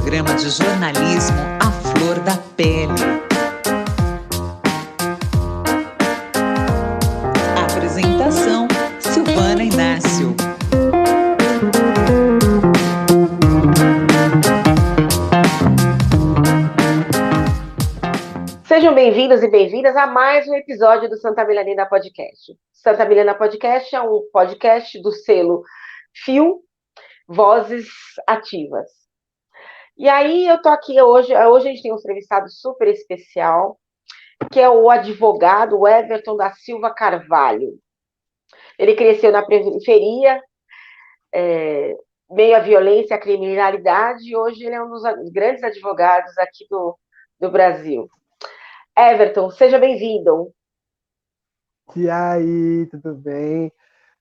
programa de jornalismo à flor da pele. Apresentação: Silvana Inácio. Sejam bem-vindos e bem-vindas a mais um episódio do Santa Milanina Podcast. Santa Milena Podcast é um podcast do selo Fio Vozes Ativas. E aí eu tô aqui hoje, hoje a gente tem um entrevistado super especial, que é o advogado Everton da Silva Carvalho. Ele cresceu na periferia, é, meio à violência, à criminalidade, e hoje ele é um dos grandes advogados aqui do, do Brasil. Everton, seja bem-vindo. E aí, tudo bem?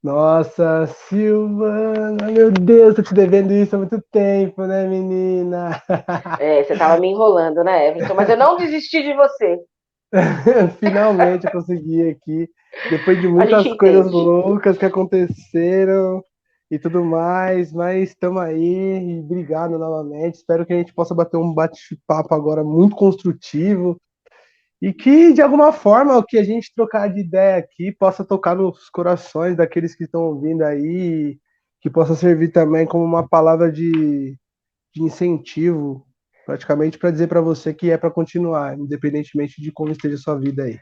Nossa, Silvana, meu Deus, tô te devendo isso há muito tempo, né, menina? É, você tava me enrolando, né, Everton? Mas eu não desisti de você. Finalmente eu consegui aqui, depois de muitas coisas loucas que aconteceram e tudo mais, mas estamos aí, obrigado novamente. Espero que a gente possa bater um bate-papo agora muito construtivo e que, de alguma forma, o que a gente trocar de ideia aqui possa tocar nos corações daqueles que estão ouvindo aí, que possa servir também como uma palavra de, de incentivo, praticamente, para dizer para você que é para continuar, independentemente de como esteja a sua vida aí.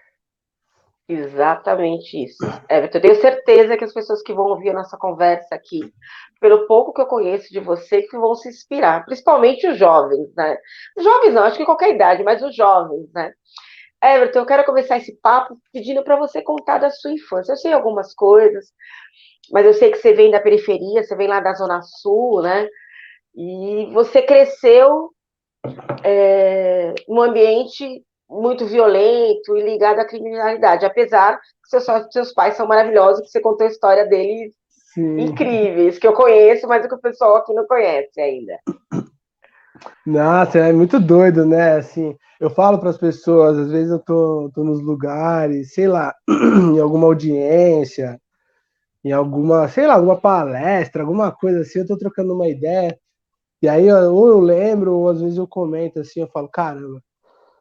Exatamente isso. Everton, eu tenho certeza que as pessoas que vão ouvir a nossa conversa aqui, pelo pouco que eu conheço de você, que vão se inspirar, principalmente os jovens, né? Jovens não, acho que qualquer idade, mas os jovens, né? Everton, eu quero começar esse papo pedindo para você contar da sua infância. Eu sei algumas coisas, mas eu sei que você vem da periferia, você vem lá da Zona Sul, né? E você cresceu é, num ambiente muito violento e ligado à criminalidade, apesar que seus, seus pais são maravilhosos, que você contou a história deles Sim. incríveis, que eu conheço, mas que o pessoal aqui não conhece ainda. Nossa, é muito doido, né? Assim, eu falo para as pessoas, às vezes eu tô, tô nos lugares, sei lá, em alguma audiência, em alguma, sei lá, alguma palestra, alguma coisa assim, eu tô trocando uma ideia, e aí ou eu lembro, ou às vezes eu comento assim, eu falo, caramba,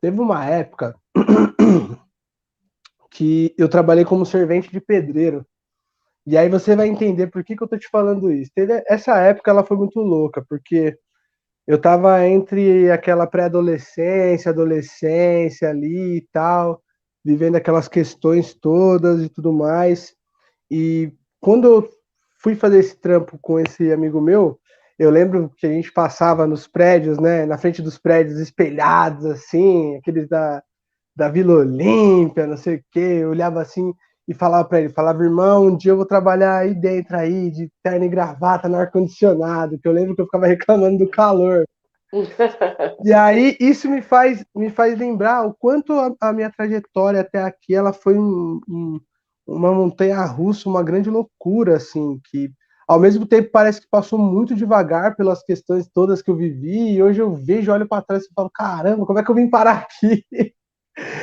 teve uma época que eu trabalhei como servente de pedreiro. E aí você vai entender por que, que eu tô te falando isso. Teve, essa época ela foi muito louca, porque eu estava entre aquela pré-adolescência, adolescência ali e tal, vivendo aquelas questões todas e tudo mais. E quando eu fui fazer esse trampo com esse amigo meu, eu lembro que a gente passava nos prédios, né, na frente dos prédios espelhados, assim, aqueles da, da Vila Olímpia, não sei o quê, eu olhava assim, e falava para ele, falava, irmão, um dia eu vou trabalhar aí dentro aí, de terno e gravata no ar-condicionado, que eu lembro que eu ficava reclamando do calor. e aí isso me faz, me faz lembrar o quanto a, a minha trajetória até aqui ela foi um, um, uma montanha russa, uma grande loucura, assim, que ao mesmo tempo parece que passou muito devagar pelas questões todas que eu vivi, e hoje eu vejo, olho para trás e falo, caramba, como é que eu vim parar aqui?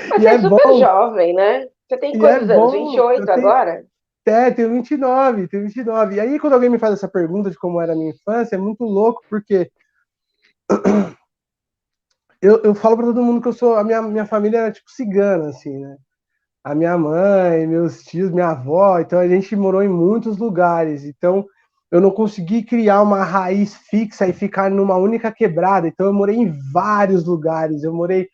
Mas e é, é super bom. jovem, né? Você tem quantos é anos? Bom, 28 tenho, agora? É, tenho 29, tenho 29. E aí, quando alguém me faz essa pergunta de como era a minha infância, é muito louco, porque eu, eu falo para todo mundo que eu sou. A minha, minha família era tipo cigana, assim, né? A minha mãe, meus tios, minha avó, então a gente morou em muitos lugares. Então, eu não consegui criar uma raiz fixa e ficar numa única quebrada. Então, eu morei em vários lugares. Eu morei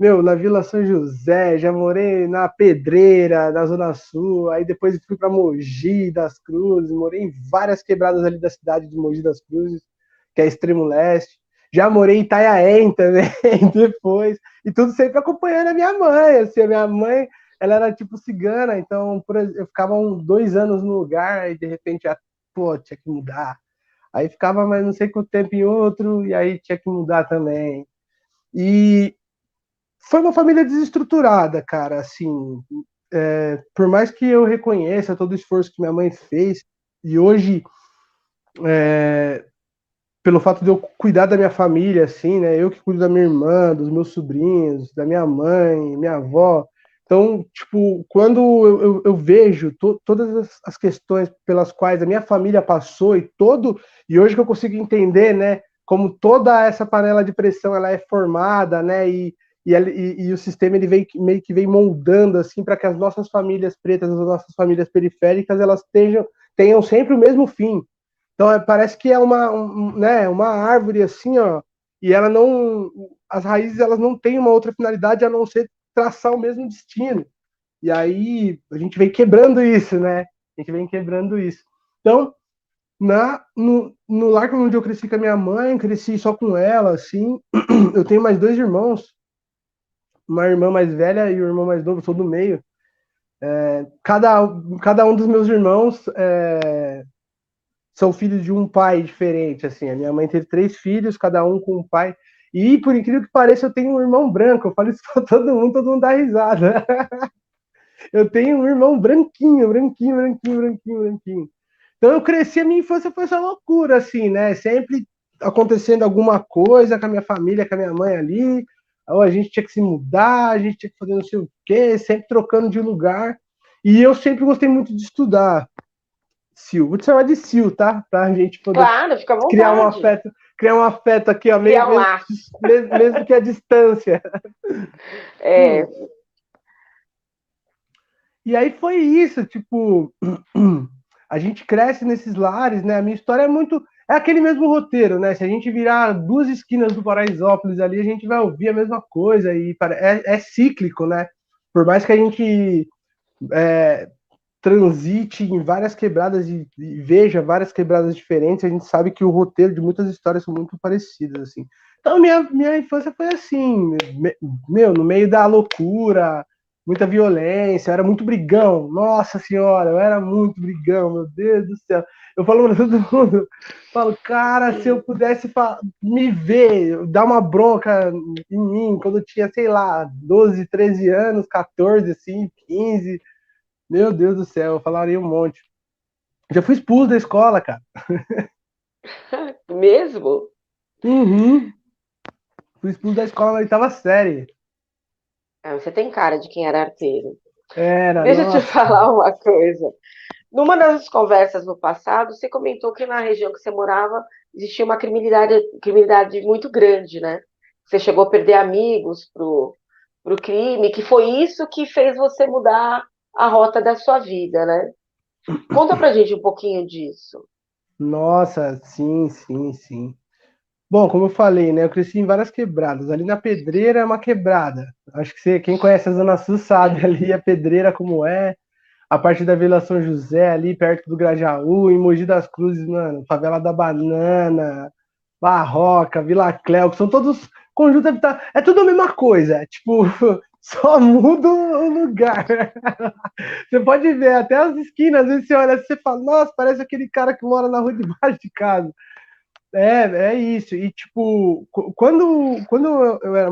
meu, na Vila São José, já morei na Pedreira, na Zona Sul, aí depois fui para Mogi das Cruzes, morei em várias quebradas ali da cidade de Mogi das Cruzes, que é extremo leste. Já morei em Itanhaém também, depois, e tudo sempre acompanhando a minha mãe, assim, a minha mãe, ela era tipo cigana, então eu ficava uns dois anos no lugar, e de repente, já, pô, tinha que mudar. Aí ficava mais não sei quanto tempo em outro, e aí tinha que mudar também. E foi uma família desestruturada, cara. Assim, é, por mais que eu reconheça todo o esforço que minha mãe fez, e hoje, é, pelo fato de eu cuidar da minha família, assim, né? Eu que cuido da minha irmã, dos meus sobrinhos, da minha mãe, minha avó. Então, tipo, quando eu, eu, eu vejo to, todas as, questões pelas quais a minha família passou e todo, e hoje que eu consigo entender, né, como toda essa panela de pressão ela é formada, né? E, e, e, e o sistema ele vem, meio que vem moldando assim para que as nossas famílias pretas, as nossas famílias periféricas, elas tenham, tenham sempre o mesmo fim. Então é, parece que é uma, um, né, uma árvore assim, ó, e ela não, as raízes elas não têm uma outra finalidade a não ser traçar o mesmo destino. E aí a gente vem quebrando isso, né? A gente vem quebrando isso. Então, na, no, no lar onde eu cresci com a minha mãe, cresci só com ela, assim. Eu tenho mais dois irmãos, uma irmã mais velha e o um irmão mais novo, sou do meio. É, cada, cada um dos meus irmãos é, são filhos de um pai diferente, assim. A minha mãe teve três filhos, cada um com um pai. E, por incrível que pareça, eu tenho um irmão branco. Eu falo isso pra todo mundo, todo mundo dá risada. eu tenho um irmão branquinho, branquinho, branquinho, branquinho, branquinho. Então eu cresci, a minha infância foi essa loucura, assim, né? Sempre acontecendo alguma coisa com a minha família, com a minha mãe ali, ou a gente tinha que se mudar, a gente tinha que fazer não sei o quê, sempre trocando de lugar. E eu sempre gostei muito de estudar. Sil, vou te chamar de Sil, tá? Pra gente poder claro, criar um afeto, criar um afeto aqui, ó, mesmo, um mesmo, mesmo, que a distância. É. E aí foi isso, tipo, a gente cresce nesses lares, né? A minha história é muito. É aquele mesmo roteiro, né? Se a gente virar duas esquinas do Paraisópolis ali, a gente vai ouvir a mesma coisa e é, é cíclico, né? Por mais que a gente é, transite em várias quebradas e, e, veja várias quebradas diferentes, a gente sabe que o roteiro de muitas histórias são muito parecidas, assim. Então, minha, minha infância foi assim, meu, no meio da loucura, muita violência, eu era muito brigão. Nossa senhora, eu era muito brigão, meu Deus do céu. Eu falo para todo mundo, falo, cara, se eu pudesse me ver, dar uma bronca em mim quando eu tinha, sei lá, 12, 13 anos, 14, assim, 15, meu Deus do céu, eu falaria um monte. Já fui expulso da escola, cara. Mesmo? Uhum. Fui expulso da escola na oitava série. Ah, você tem cara de quem era arteiro. Era, Deixa nossa. eu te falar uma coisa. Numa das conversas no passado, você comentou que na região que você morava existia uma criminalidade, criminalidade muito grande, né? Você chegou a perder amigos pro, pro crime, que foi isso que fez você mudar a rota da sua vida, né? Conta pra gente um pouquinho disso. Nossa, sim, sim, sim. Bom, como eu falei, né? Eu cresci em várias quebradas. Ali na Pedreira é uma quebrada. Acho que você, quem conhece a Zona Sul sabe ali a Pedreira como é. A parte da Vila São José, ali perto do Grajaú, em Mogi das Cruzes, mano, Favela da Banana, Barroca, Vila Cléo, que são todos conjuntos habitados. É tudo a mesma coisa. Tipo, só muda o lugar. Você pode ver até as esquinas, às vezes você olha e você fala, nossa, parece aquele cara que mora na rua de baixo de casa. É, é isso. E, tipo, quando, quando eu, era.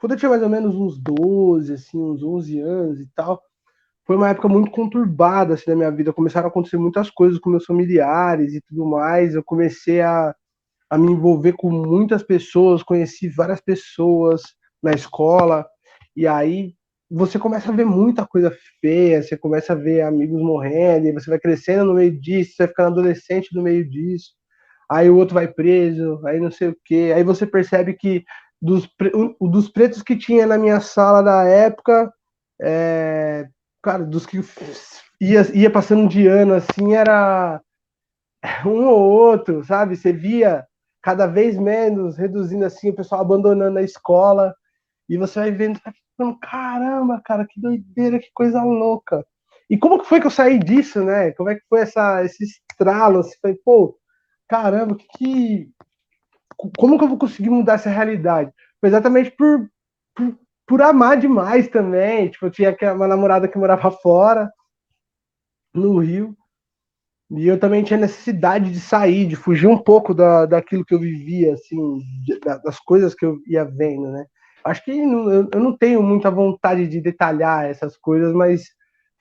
Quando eu tinha mais ou menos uns 12, assim, uns 11 anos e tal, foi uma época muito conturbada, assim, na minha vida. Começaram a acontecer muitas coisas com meus familiares e tudo mais. Eu comecei a, a me envolver com muitas pessoas, conheci várias pessoas na escola. E aí você começa a ver muita coisa feia, você começa a ver amigos morrendo, e você vai crescendo no meio disso, você vai ficando adolescente no meio disso aí o outro vai preso, aí não sei o quê. Aí você percebe que dos, dos pretos que tinha na minha sala da época, é, cara, dos que ia, ia passando de ano assim, era um ou outro, sabe? Você via cada vez menos, reduzindo assim, o pessoal abandonando a escola, e você vai vendo, tá caramba, cara, que doideira, que coisa louca. E como que foi que eu saí disso, né? Como é que foi essa, esse estralo? Assim, foi, pô, caramba, que, que, como que eu vou conseguir mudar essa realidade? Foi exatamente por, por, por amar demais também. Tipo, eu tinha uma namorada que morava fora, no Rio, e eu também tinha necessidade de sair, de fugir um pouco da, daquilo que eu vivia, assim, das coisas que eu ia vendo, né? Acho que eu não tenho muita vontade de detalhar essas coisas, mas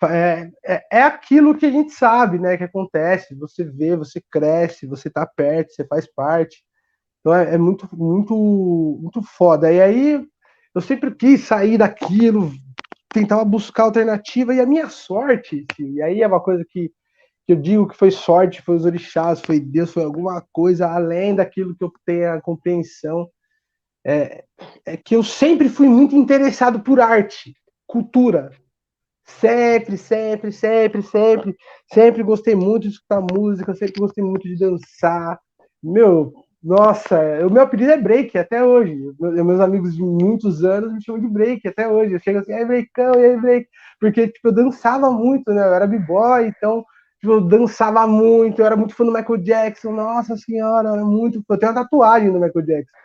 é, é, é, aquilo que a gente sabe, né, que acontece. Você vê, você cresce, você tá perto, você faz parte. Então é, é muito, muito, muito foda. E aí eu sempre quis sair daquilo, tentava buscar alternativa e a minha sorte, assim, e aí é uma coisa que, que eu digo que foi sorte, foi os orixás, foi Deus, foi alguma coisa além daquilo que eu tenho a compreensão, é, é que eu sempre fui muito interessado por arte, cultura. Sempre, sempre, sempre, sempre, sempre gostei muito de escutar música, sempre gostei muito de dançar. Meu, nossa, o meu apelido é Break até hoje. Meus amigos de muitos anos me chamam de Break até hoje. Eu chego assim, aí Breakão, e aí Break. Porque, tipo, eu dançava muito, né? Eu era b-boy, então, tipo, eu dançava muito. Eu era muito fã do Michael Jackson. Nossa senhora, eu era muito fã. Eu tenho uma tatuagem do Michael Jackson.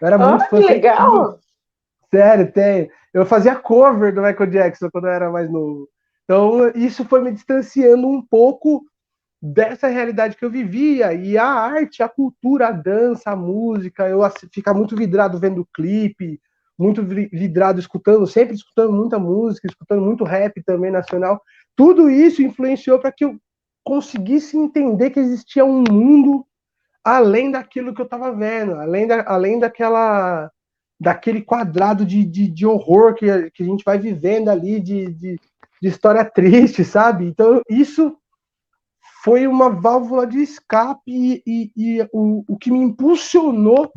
Eu era muito ah, fã. Que legal! Sério, tenho. Eu fazia cover do Michael Jackson quando eu era mais novo. Então, isso foi me distanciando um pouco dessa realidade que eu vivia e a arte, a cultura, a dança, a música, eu ficar muito vidrado vendo clipe, muito vidrado escutando, sempre escutando muita música, escutando muito rap também nacional. Tudo isso influenciou para que eu conseguisse entender que existia um mundo além daquilo que eu estava vendo, além, da, além daquela daquele quadrado de, de, de horror que a, que a gente vai vivendo ali, de, de, de história triste, sabe? Então, isso foi uma válvula de escape e, e, e o, o que me impulsionou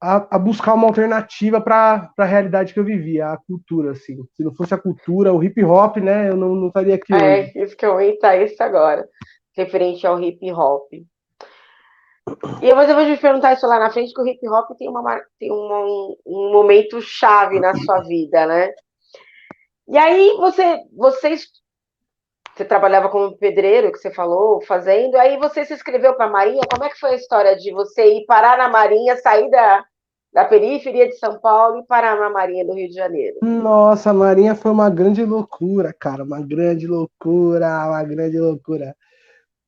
a, a buscar uma alternativa para a realidade que eu vivia, a cultura, assim. Se não fosse a cultura, o hip hop, né, eu não, não estaria aqui É, hoje. isso que eu ia entrar isso agora, referente ao hip hop. E eu vou te perguntar isso lá na frente, que o hip hop tem, uma, tem um, um momento chave na sua vida, né? E aí você, vocês você trabalhava como pedreiro, que você falou, fazendo, aí você se inscreveu para a Marinha. Como é que foi a história de você ir parar na Marinha, sair da, da periferia de São Paulo e parar na Marinha do Rio de Janeiro? Nossa, a Marinha foi uma grande loucura, cara, uma grande loucura, uma grande loucura.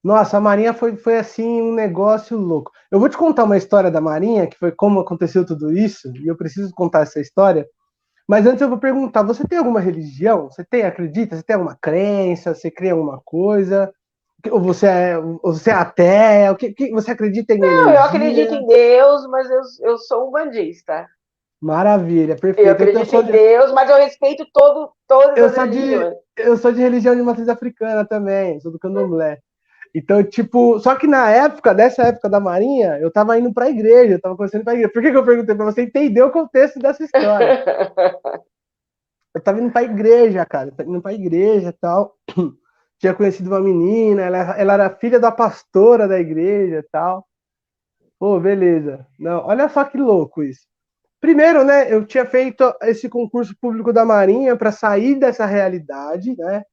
Nossa, a Marinha foi, foi assim um negócio louco. Eu vou te contar uma história da Marinha, que foi como aconteceu tudo isso, e eu preciso contar essa história, mas antes eu vou perguntar: você tem alguma religião? Você tem, acredita? Você tem alguma crença? Você crê em alguma coisa? Ou você é, ou você é até? O que, que, você acredita em Não, energia? eu acredito em Deus, mas eu, eu sou um bandista. Maravilha, perfeito. Eu acredito eu em de... Deus, mas eu respeito todo, todas eu as sou religiões. De, eu sou de religião de matriz africana também, sou do candomblé. Então, tipo, só que na época, dessa época da Marinha, eu tava indo pra igreja, eu tava conhecendo pra igreja. Por que, que eu perguntei pra você entender o contexto dessa história? eu tava indo pra igreja, cara, indo pra igreja e tal. Tinha conhecido uma menina, ela, ela era filha da pastora da igreja e tal. Pô, beleza. Não, olha só que louco isso. Primeiro, né, eu tinha feito esse concurso público da Marinha para sair dessa realidade, né?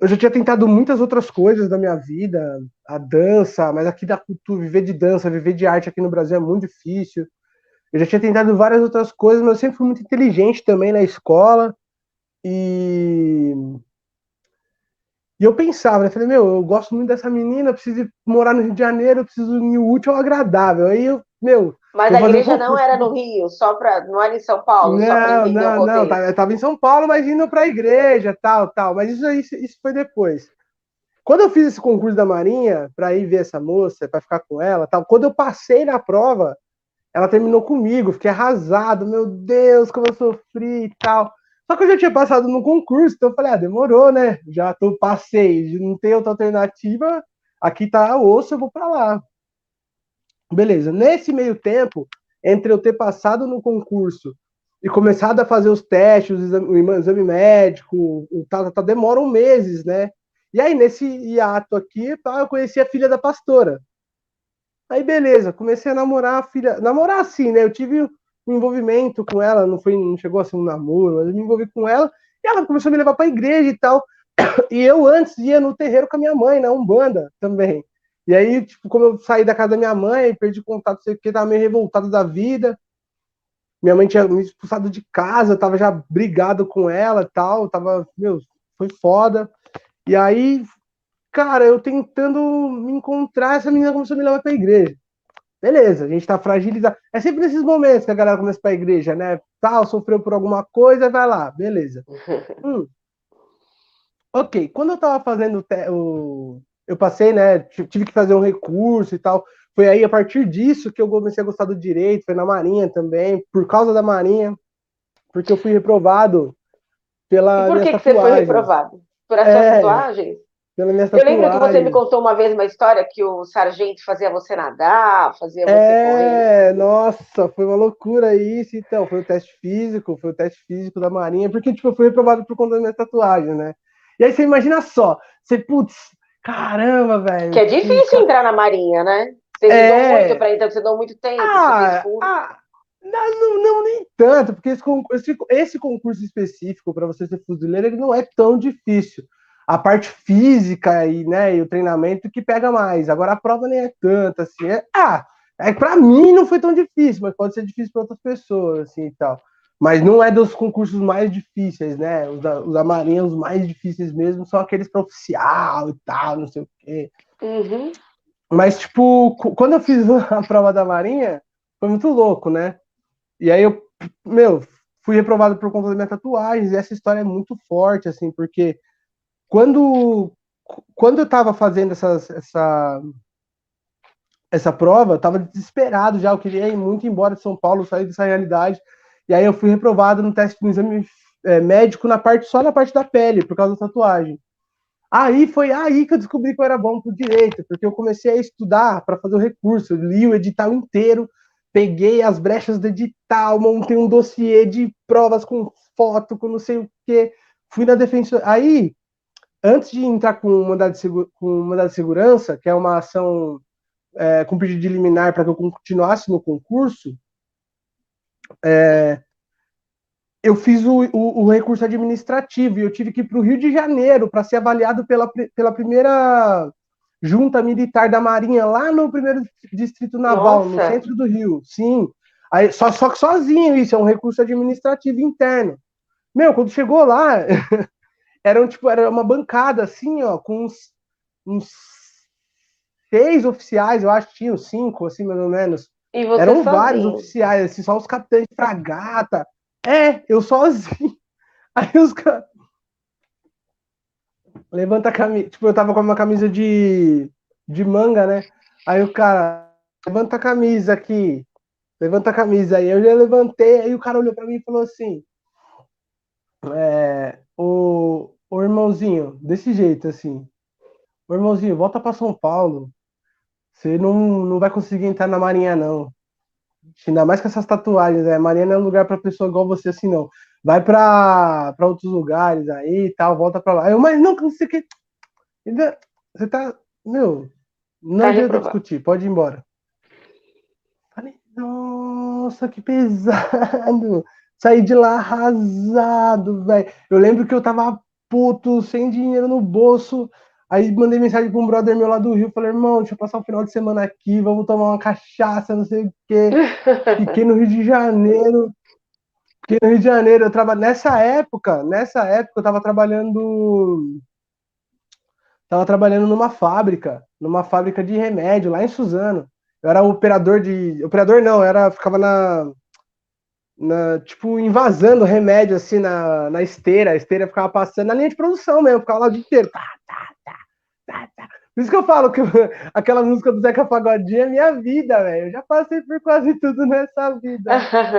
Eu já tinha tentado muitas outras coisas da minha vida, a dança, mas aqui da cultura, viver de dança, viver de arte aqui no Brasil é muito difícil. Eu já tinha tentado várias outras coisas, mas eu sempre fui muito inteligente também na escola. E, e eu pensava, né? Falei, meu, eu gosto muito dessa menina, preciso morar no Rio de Janeiro, preciso ir útil ao agradável. Aí eu, meu, mas a igreja não era no Rio, só para não era em São Paulo. Não, não, não. Eu estava em São Paulo, mas indo para a igreja, tal, tal. Mas isso, isso, isso foi depois. Quando eu fiz esse concurso da Marinha para ir ver essa moça, para ficar com ela, tal. Quando eu passei na prova, ela terminou comigo. Fiquei arrasado. Meu Deus, como eu sofri e tal. Só que eu já tinha passado no concurso, então eu falei, ah, demorou, né? Já tô, passei, não tem outra alternativa. Aqui tá osso, eu vou para lá. Beleza. Nesse meio tempo, entre eu ter passado no concurso e começado a fazer os testes, o exame, o exame médico, o tal, tal, demoram meses, né? E aí, nesse hiato aqui, eu conheci a filha da pastora. Aí, beleza, comecei a namorar a filha. Namorar assim, né? Eu tive um envolvimento com ela, não foi, não chegou a ser um namoro, mas eu me envolvi com ela, e ela começou a me levar para a igreja e tal. E eu antes ia no terreiro com a minha mãe, na Umbanda também. E aí, tipo, como eu saí da casa da minha mãe, perdi contato, sei que, tava meio revoltado da vida. Minha mãe tinha me expulsado de casa, eu tava já brigado com ela e tal, tava, meu, foi foda. E aí, cara, eu tentando me encontrar, essa menina começou a me levar pra igreja. Beleza, a gente tá fragilizado. É sempre nesses momentos que a galera começa pra igreja, né? Tal, sofreu por alguma coisa, vai lá, beleza. hum. Ok, quando eu tava fazendo o, eu passei, né? Tive que fazer um recurso e tal. Foi aí, a partir disso, que eu comecei a gostar do direito. Foi na Marinha também, por causa da Marinha, porque eu fui reprovado pela. E por que, que você foi reprovado? Por essas é, tatuagens? Pela minha Eu lembro que você me contou uma vez uma história que o sargento fazia você nadar, fazia você é, correr. É, nossa, foi uma loucura isso, então. Foi o teste físico, foi o teste físico da Marinha, porque, tipo, eu fui reprovado por conta da minha tatuagem, né? E aí você imagina só, você, putz, caramba, velho. Que é difícil que... entrar na Marinha, né? Vocês é... muito pra entrar, você dão muito tempo. Ah, ah, não, não, nem tanto, porque esse, esse, esse concurso específico para você ser fuzileiro ele não é tão difícil a parte física e, né, e o treinamento que pega mais. Agora a prova nem é tanta, assim. É, ah, é, para mim não foi tão difícil, mas pode ser difícil para outras pessoas, assim, e tal. Mas não é dos concursos mais difíceis, né? Os da, os da Marinha, os mais difíceis mesmo, são aqueles para oficial e tal, não sei o quê. Uhum. Mas, tipo, quando eu fiz a prova da Marinha, foi muito louco, né? E aí eu, meu, fui reprovado por conta da minha tatuagem, e essa história é muito forte, assim, porque quando, quando eu estava fazendo essas, essa, essa prova, eu estava desesperado já, eu queria ir muito embora de São Paulo, sair dessa realidade. E aí eu fui reprovado no teste no exame é, médico na parte só na parte da pele, por causa da tatuagem. Aí foi aí que eu descobri que eu era bom pro direito, porque eu comecei a estudar para fazer o recurso, eu li o edital inteiro, peguei as brechas do edital, montei um dossiê de provas com foto, com não sei o quê, fui na defensa. Aí antes de entrar com o mandado de, com mandado de segurança, que é uma ação é, com pedido de liminar para que eu continuasse no concurso, é, eu fiz o, o, o, recurso administrativo e eu tive que ir para o Rio de Janeiro para ser avaliado pela, pela primeira junta militar da Marinha, lá no primeiro distrito naval, Nossa. no centro do Rio. Sim. Aí, só, só que sozinho isso, é um recurso administrativo interno. Meu, quando chegou lá, eram tipo, era uma bancada assim, ó, com uns, uns seis oficiais, eu acho que tinham cinco, assim, mais ou menos. Eram sozinho. vários oficiais, assim, só os capitães de fragata. É, eu sozinho. Aí os caras. Levanta a camisa. Tipo, eu tava com uma camisa de, de manga, né? Aí o cara, levanta a camisa aqui. Levanta a camisa. Aí eu já levantei, aí o cara olhou pra mim e falou assim: é, o, Ô, irmãozinho, desse jeito, assim. Ô, irmãozinho, volta para São Paulo. Você não, não vai conseguir entrar na Marinha, não. Ainda mais com essas tatuagens, né? Marinha não é um lugar para pessoa igual você, assim, não. Vai para outros lugares aí e tal, volta para lá. Eu, mas não, não sei o que. Você tá. Meu, não tá adianta discutir, pode ir embora. Falei, nossa, que pesado. Saí de lá arrasado, velho. Eu lembro que eu tava puto, sem dinheiro no bolso. Aí mandei mensagem para um brother meu lá do Rio, falei, irmão, deixa eu passar o final de semana aqui, vamos tomar uma cachaça, não sei o quê. Fiquei no Rio de Janeiro. Fiquei no Rio de Janeiro, eu trabalho nessa época, nessa época eu tava trabalhando tava trabalhando numa fábrica, numa fábrica de remédio lá em Suzano. Eu era operador de, operador não, era ficava na na, tipo, invasando remédio assim na, na esteira, a esteira ficava passando na linha de produção mesmo, ficava lá o dia inteiro. Tá, tá. Por isso que eu falo que aquela música do Zeca Pagodinho é minha vida, velho. Eu já passei por quase tudo nessa vida.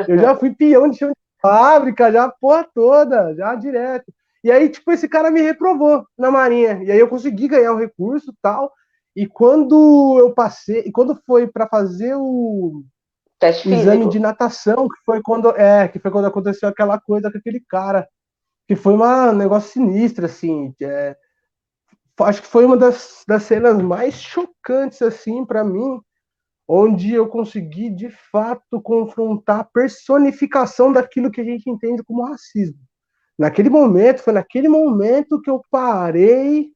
Eu já fui peão de chão de fábrica, já a porra toda, já direto. E aí, tipo, esse cara me reprovou na Marinha. E aí eu consegui ganhar o recurso tal. E quando eu passei, e quando foi para fazer o, Teste o exame de natação, que foi quando é, que foi quando aconteceu aquela coisa com aquele cara, que foi uma, um negócio sinistro, assim, é, acho que foi uma das, das cenas mais chocantes, assim, para mim, onde eu consegui, de fato, confrontar a personificação daquilo que a gente entende como racismo. Naquele momento, foi naquele momento que eu parei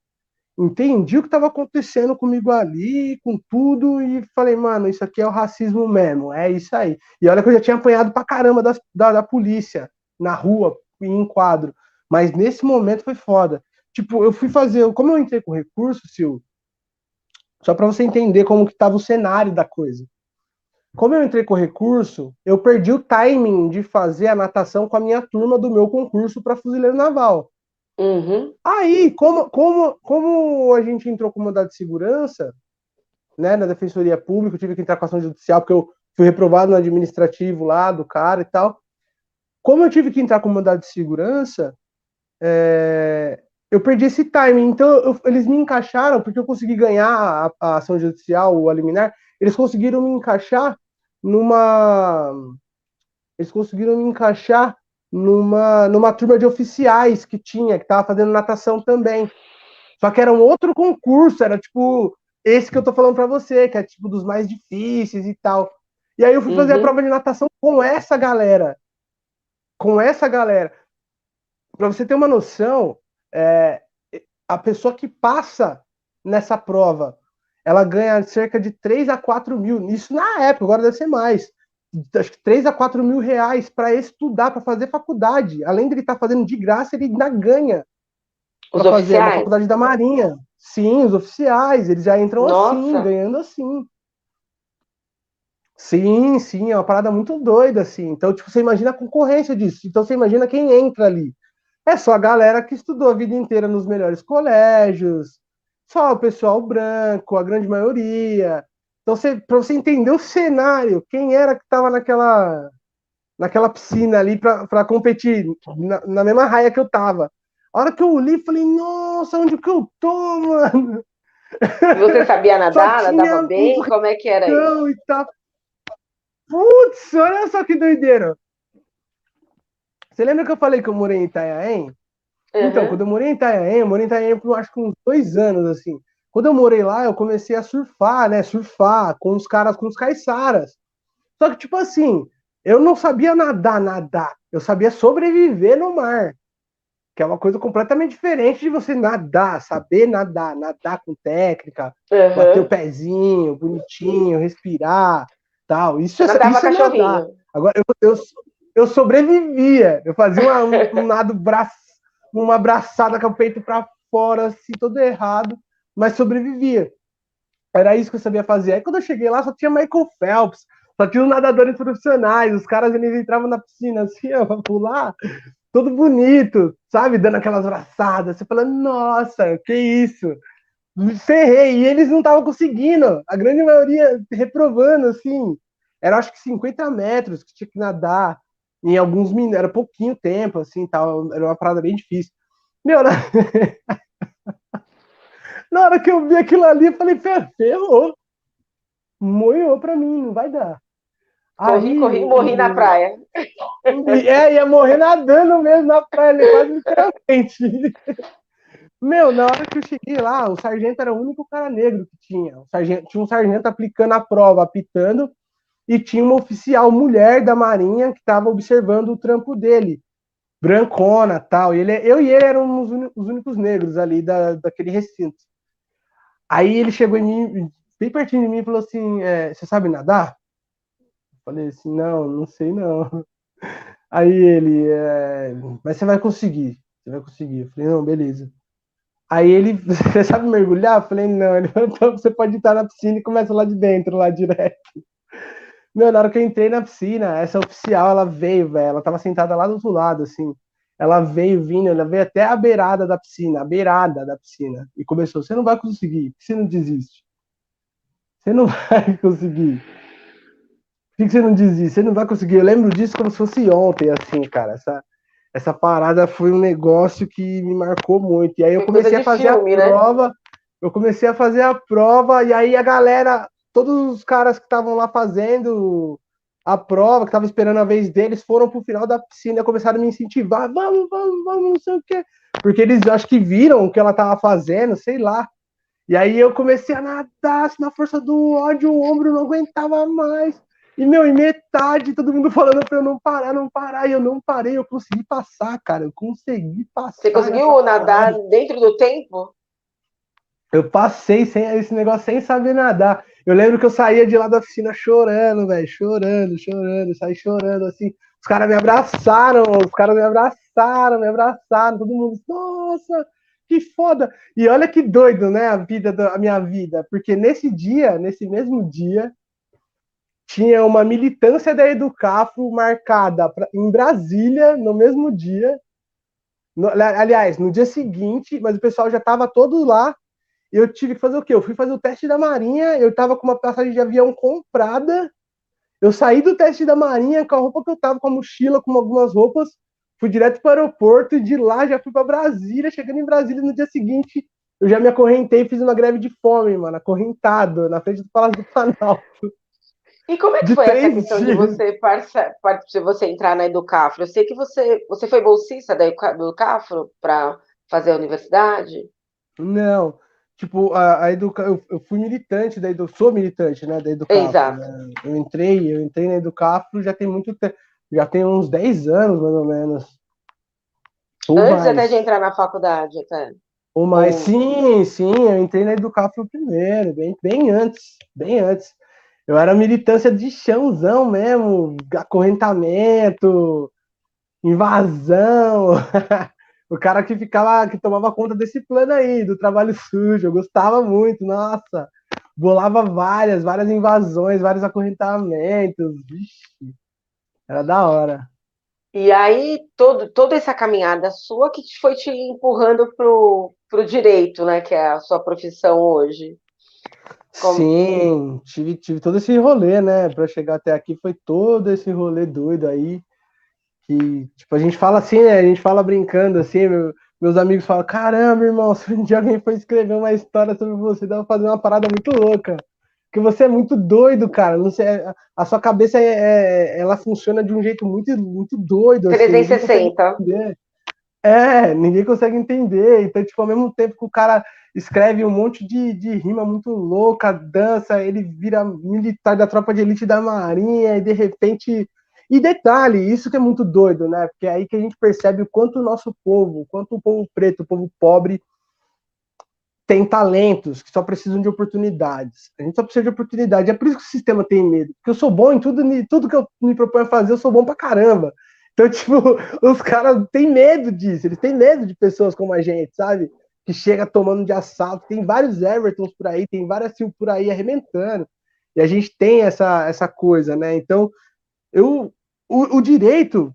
entendi o que estava acontecendo comigo ali, com tudo, e falei, mano, isso aqui é o racismo mesmo, é isso aí. E olha que eu já tinha apanhado pra caramba das, da, da polícia, na rua, em quadro. Mas nesse momento foi foda. Tipo, eu fui fazer, como eu entrei com recurso, Sil, só para você entender como que tava o cenário da coisa. Como eu entrei com recurso, eu perdi o timing de fazer a natação com a minha turma do meu concurso para fuzileiro naval. Uhum. Aí, como, como, como a gente entrou com mandado de segurança, né, na Defensoria Pública, eu tive que entrar com ação judicial, porque eu fui reprovado no administrativo lá do cara e tal. Como eu tive que entrar com mandado de segurança, é, eu perdi esse timing. Então, eu, eles me encaixaram, porque eu consegui ganhar a, a, ação judicial, o liminar, eles conseguiram me encaixar numa. Eles conseguiram me encaixar numa, numa turma de oficiais que tinha, que estava fazendo natação também. Só que era um outro concurso, era tipo esse que eu tô falando para você, que é tipo dos mais difíceis e tal. E aí eu fui fazer uhum. a prova de natação com essa galera. Com essa galera. Para você ter uma noção, é, a pessoa que passa nessa prova, ela ganha cerca de 3 a 4 mil. Isso na época, agora deve ser mais. Acho que 3 a 4 mil reais para estudar, para fazer faculdade. Além de ele estar tá fazendo de graça, ele ainda ganha. Para fazer a faculdade da Marinha. Sim, os oficiais, eles já entram assim, Nossa. assim, ganhando assim. Sim, sim, é uma parada muito doida, assim. Então, tipo, você imagina a concorrência disso. Então, você imagina quem entra ali. É só a galera que estudou a vida inteira nos melhores colégios, só o pessoal branco, a grande maioria. Então, para você entender o cenário, quem era que estava naquela, naquela piscina ali para competir, na, na, mesma raia que eu tava. A hora que eu li, falei, nossa, onde que eu tô, mano? Você sabia nadar? Nadava bem? Como é que era isso? E tal. Putz, olha só que doideira. Você lembra que eu falei que eu morei em Itanhaém? Uhum. Então, quando eu morei em Itanhaém, eu morei em Itanhaém por acho que uns dois anos, assim. Quando eu morei lá, eu comecei a surfar, né? Surfar com os caras, com os caiçaras. Só que, tipo assim, eu não sabia nadar, nadar. Eu sabia sobreviver no mar. Que é uma coisa completamente diferente de você nadar, saber nadar, nadar com técnica, uhum. bater o pezinho, bonitinho, respirar, tal. Isso, é, isso é nadar. Agora, eu, eu, eu sobrevivia. Eu fazia uma, um, um braço, uma abraçada com o peito para fora, assim, todo errado, mas sobrevivia. Era isso que eu sabia fazer. Aí quando eu cheguei lá, só tinha Michael Phelps, só tinha os nadadores profissionais, os caras eles entravam na piscina assim, ó, pra pular, todo bonito, sabe? Dando aquelas braçadas. Você fala, nossa, que isso? Ferrei. E eles não estavam conseguindo. A grande maioria reprovando, assim. Era acho que 50 metros que tinha que nadar em alguns minutos, era pouquinho tempo, assim, tal, era uma parada bem difícil. Meu, na... na hora que eu vi aquilo ali, eu falei, ferrou, moiou pra mim, não vai dar. Corri, Aí, corri, morri na praia. É, ia morrer nadando mesmo na praia, quase literalmente. Meu, na hora que eu cheguei lá, o sargento era o único cara negro que tinha. O sargento, tinha um sargento aplicando a prova, apitando, e tinha uma oficial mulher da Marinha que estava observando o trampo dele, brancona tal. E ele, eu e ele éramos os únicos negros ali da, daquele recinto. Aí ele chegou em mim, bem pertinho de mim, e falou assim: é, Você sabe nadar? Eu falei assim: Não, não sei não. Aí ele, é, mas você vai conseguir, você vai conseguir. Eu falei: Não, beleza. Aí ele, você sabe mergulhar? Eu falei: Não. Ele falou: Então você pode estar na piscina e começa lá de dentro, lá direto. Meu, na hora que eu entrei na piscina, essa oficial, ela veio, velho. Ela tava sentada lá do outro lado, assim. Ela veio vindo, ela veio até a beirada da piscina, a beirada da piscina. E começou: você não vai conseguir, você não desiste. Você não vai conseguir. Por que você não desiste? Você não vai conseguir. Eu lembro disso como se fosse ontem, assim, cara. Essa, essa parada foi um negócio que me marcou muito. E aí eu comecei a fazer filme, a né? prova. Né? Eu comecei a fazer a prova, e aí a galera todos os caras que estavam lá fazendo a prova, que estavam esperando a vez deles, foram pro final da piscina e começaram a me incentivar, vamos, vamos, vamos, não sei o quê. Porque eles acho que viram o que ela tava fazendo, sei lá. E aí eu comecei a nadar assim, na força do ódio, o ombro não aguentava mais. E, meu, em metade, todo mundo falando pra eu não parar, não parar, e eu não parei, eu consegui passar, cara, eu consegui passar. Você conseguiu nadar dentro do tempo? Eu passei sem esse negócio sem saber nadar. Eu lembro que eu saía de lá da oficina chorando, velho, chorando, chorando, saí chorando, assim. Os caras me abraçaram, os caras me abraçaram, me abraçaram, todo mundo, nossa, que foda. E olha que doido, né, a vida, da, minha vida, porque nesse dia, nesse mesmo dia, tinha uma militância da Educafro marcada pra, em Brasília, no mesmo dia. No, aliás, no dia seguinte, mas o pessoal já estava todo lá eu tive que fazer o quê? Eu fui fazer o teste da Marinha, eu tava com uma passagem de avião comprada, eu saí do teste da Marinha com a roupa que eu tava, com a mochila, com algumas roupas, fui direto para o aeroporto e de lá já fui para Brasília. Chegando em Brasília no dia seguinte, eu já me acorrentei e fiz uma greve de fome, mano, acorrentado, na frente do Palácio do Planalto. E como é que De foi essa questão de dias. você, parça, par- de você entrar na Educafro? Eu sei que você, você foi bolsista da Educafro para fazer a universidade. Não, tipo, a, a educa... eu, eu fui militante da Edu... sou militante, né, da Educafro, Exato. né? Eu entrei, eu entrei na Educafro já tem muito tempo, já tem uns 10 anos, mais ou menos. Ou Antes mais. até de entrar na faculdade, até. Ou mais. Ou- Sim, sim, eu entrei na Educafro primeiro, bem, bem antes, bem antes. Eu era militância de chãozão mesmo, acorrentamento, invasão. O cara que ficava, que tomava conta desse plano aí, do trabalho sujo, eu gostava muito, nossa. Bolava várias, várias invasões, vários acorrentamentos. Vixe, era da hora. E aí, todo, toda essa caminhada sua que te- foi te empurrando pro, pro direito, né? Que é a sua profissão hoje. Como- Sim, tive, tive todo esse rolê, né? Pra chegar até aqui foi todo esse rolê doido aí. Que, tipo, a gente fala assim, né? A gente fala brincando assim, meu- meus amigos falam, caramba, irmão, se um dia alguém for escrever uma história sobre você, dá pra fazer uma parada muito louca. Porque você é muito doido, cara. Sei, a- a sua cabeça é, é- ela funciona de um jeito muito, muito doido. assim, ninguém consegue 360. entender. É, ninguém consegue entender. Então, tipo, ao mesmo tempo que o cara escreve um monte de, de rima muito louca, dança, ele vira militar da tropa de elite da Marinha e de repente. E detalhe, isso que é muito doido, né? Porque é aí que a gente percebe o quanto o nosso povo, o quanto o povo preto, o povo pobre, tem talentos que só precisam de oportunidades. A gente só precisa de oportunidade. É por isso que o sistema tem medo. Porque eu sou bom em tudo, tudo que eu me proponho a fazer, eu sou bom pra caramba. Então, tipo, os caras têm medo disso, eles têm medo de pessoas como a gente, sabe? Que chega tomando de assalto. Tem vários Evertons por aí, tem várias Sil por aí arrebentando. E a gente tem essa, essa coisa, né? Então, eu, o, direito,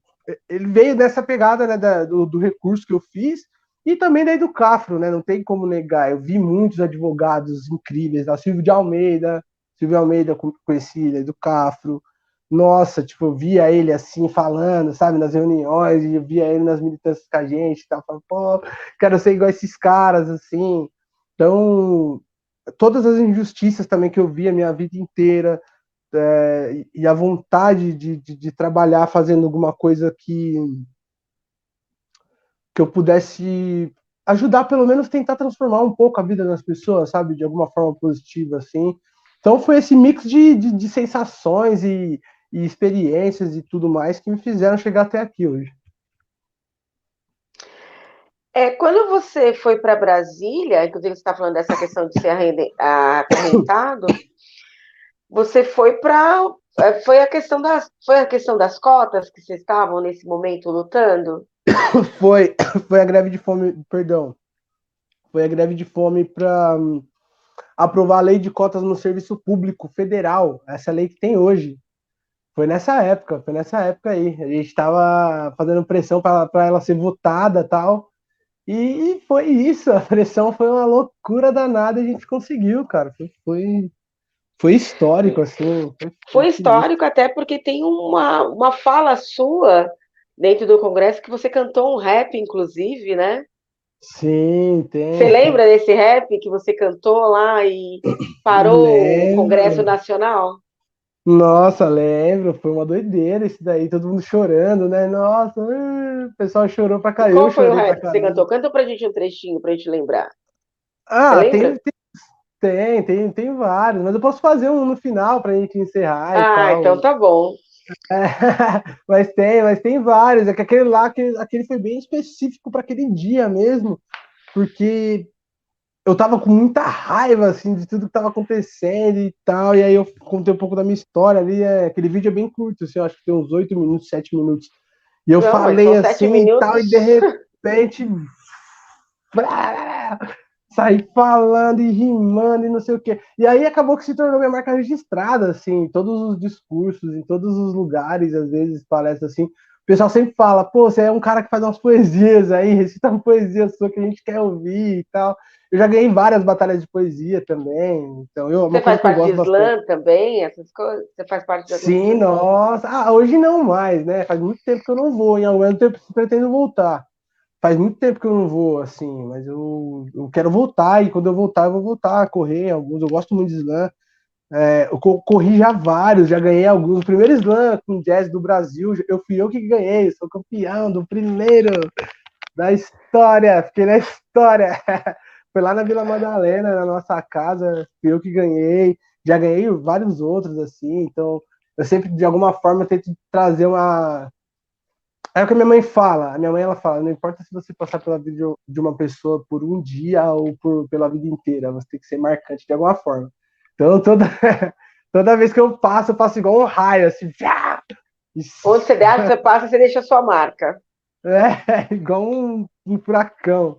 ele veio dessa pegada né, da- do, do recurso que eu fiz e também daí do Cafro, né? Não tem como negar. Eu vi muitos advogados incríveis, lá, Silvio de Almeida, Silvio Almeida eu conheci ele do Cafro. Nossa, tipo, eu via ele assim falando, sabe, nas reuniões, eu via ele nas militâncias com a gente, tal, falando, pô, quero ser igual esses caras, assim. Então, todas as injustiças também que eu vi a minha vida inteira, é, e a vontade de, de, de trabalhar fazendo alguma coisa que que eu pudesse ajudar, pelo menos tentar transformar um pouco a vida das pessoas, sabe, de alguma forma positiva, assim. Então foi esse mix de, de, de sensações e, e experiências e tudo mais que me fizeram chegar até aqui hoje. É, quando você foi para Brasília, inclusive você está falando dessa questão de ser acorrentado, você foi para foi a questão das foi a questão das cotas que vocês estavam nesse momento lutando? Foi, foi a greve de fome, perdão, foi a greve de fome para aprovar a lei de cotas no serviço público federal, essa lei que tem hoje. Foi nessa época, foi nessa época aí. A gente estava fazendo pressão para ela ser votada tal. E foi isso, a pressão foi uma loucura danada e a gente conseguiu, cara. Foi, foi, foi histórico, assim. Foi, Foi histórico até porque tem uma, uma fala sua dentro do Congresso que você cantou um rap, inclusive, né? Sim, tem. Você lembra desse rap que você cantou lá e parou Lembro. o Congresso Nacional? Nossa, lembro, foi uma doideira isso daí, todo mundo chorando, né? Nossa, o pessoal chorou pra caramba. Qual foi o rap que você cantou? Canta pra gente um trechinho pra gente lembrar. Ah, tem, tem, tem, tem, tem vários, mas eu posso fazer um no final pra gente encerrar Ah, então tá bom. É, mas tem, mas tem vários. É que aquele lá, aquele, aquele foi bem específico para aquele dia mesmo, porque eu tava com muita raiva assim de tudo que tava acontecendo e tal. E aí eu contei um pouco da minha história ali. É, aquele vídeo é bem curto, assim, eu acho que tem uns 8 minutos, 7 minutos. E eu Não, falei sete assim e tal, e de repente. saí falando e rimando e não sei o quê. E aí acabou que se tornou minha marca registrada, assim, em todos os discursos, em todos os lugares, às vezes, palestras assim. O pessoal sempre fala, pô, você é um cara que faz umas poesias aí, recita uma poesia sua que a gente quer ouvir e tal. eu já ganhei várias batalhas de poesia também. Então, eu, Você faz parte de slam também? Essas coisas? Você faz parte de Sim, nossa. Ah, hoje não mais, né? Faz muito tempo que eu não vou. Em algum tempo pretendo voltar. Faz muito tempo que eu não vou, assim, mas eu, eu quero voltar, e quando eu voltar, eu vou voltar a correr alguns. Eu gosto muito de slam. É, eu corri já vários, já ganhei alguns. O primeiro slam com jazz do Brasil, eu fui eu que ganhei, sou campeão do primeiro da história, fiquei na história. Foi lá na Vila Madalena, na nossa casa, fui eu que ganhei. Já ganhei vários outros, assim, então eu sempre, de alguma forma, tento trazer uma. É o que a minha mãe fala. A minha mãe ela fala: não importa se você passar pela vida de uma pessoa por um dia ou por, pela vida inteira, você tem que ser marcante de alguma forma. Então, toda, toda vez que eu passo, eu passo igual um raio, assim. Onde você der, você passa, você deixa a sua marca. É, igual um, um furacão.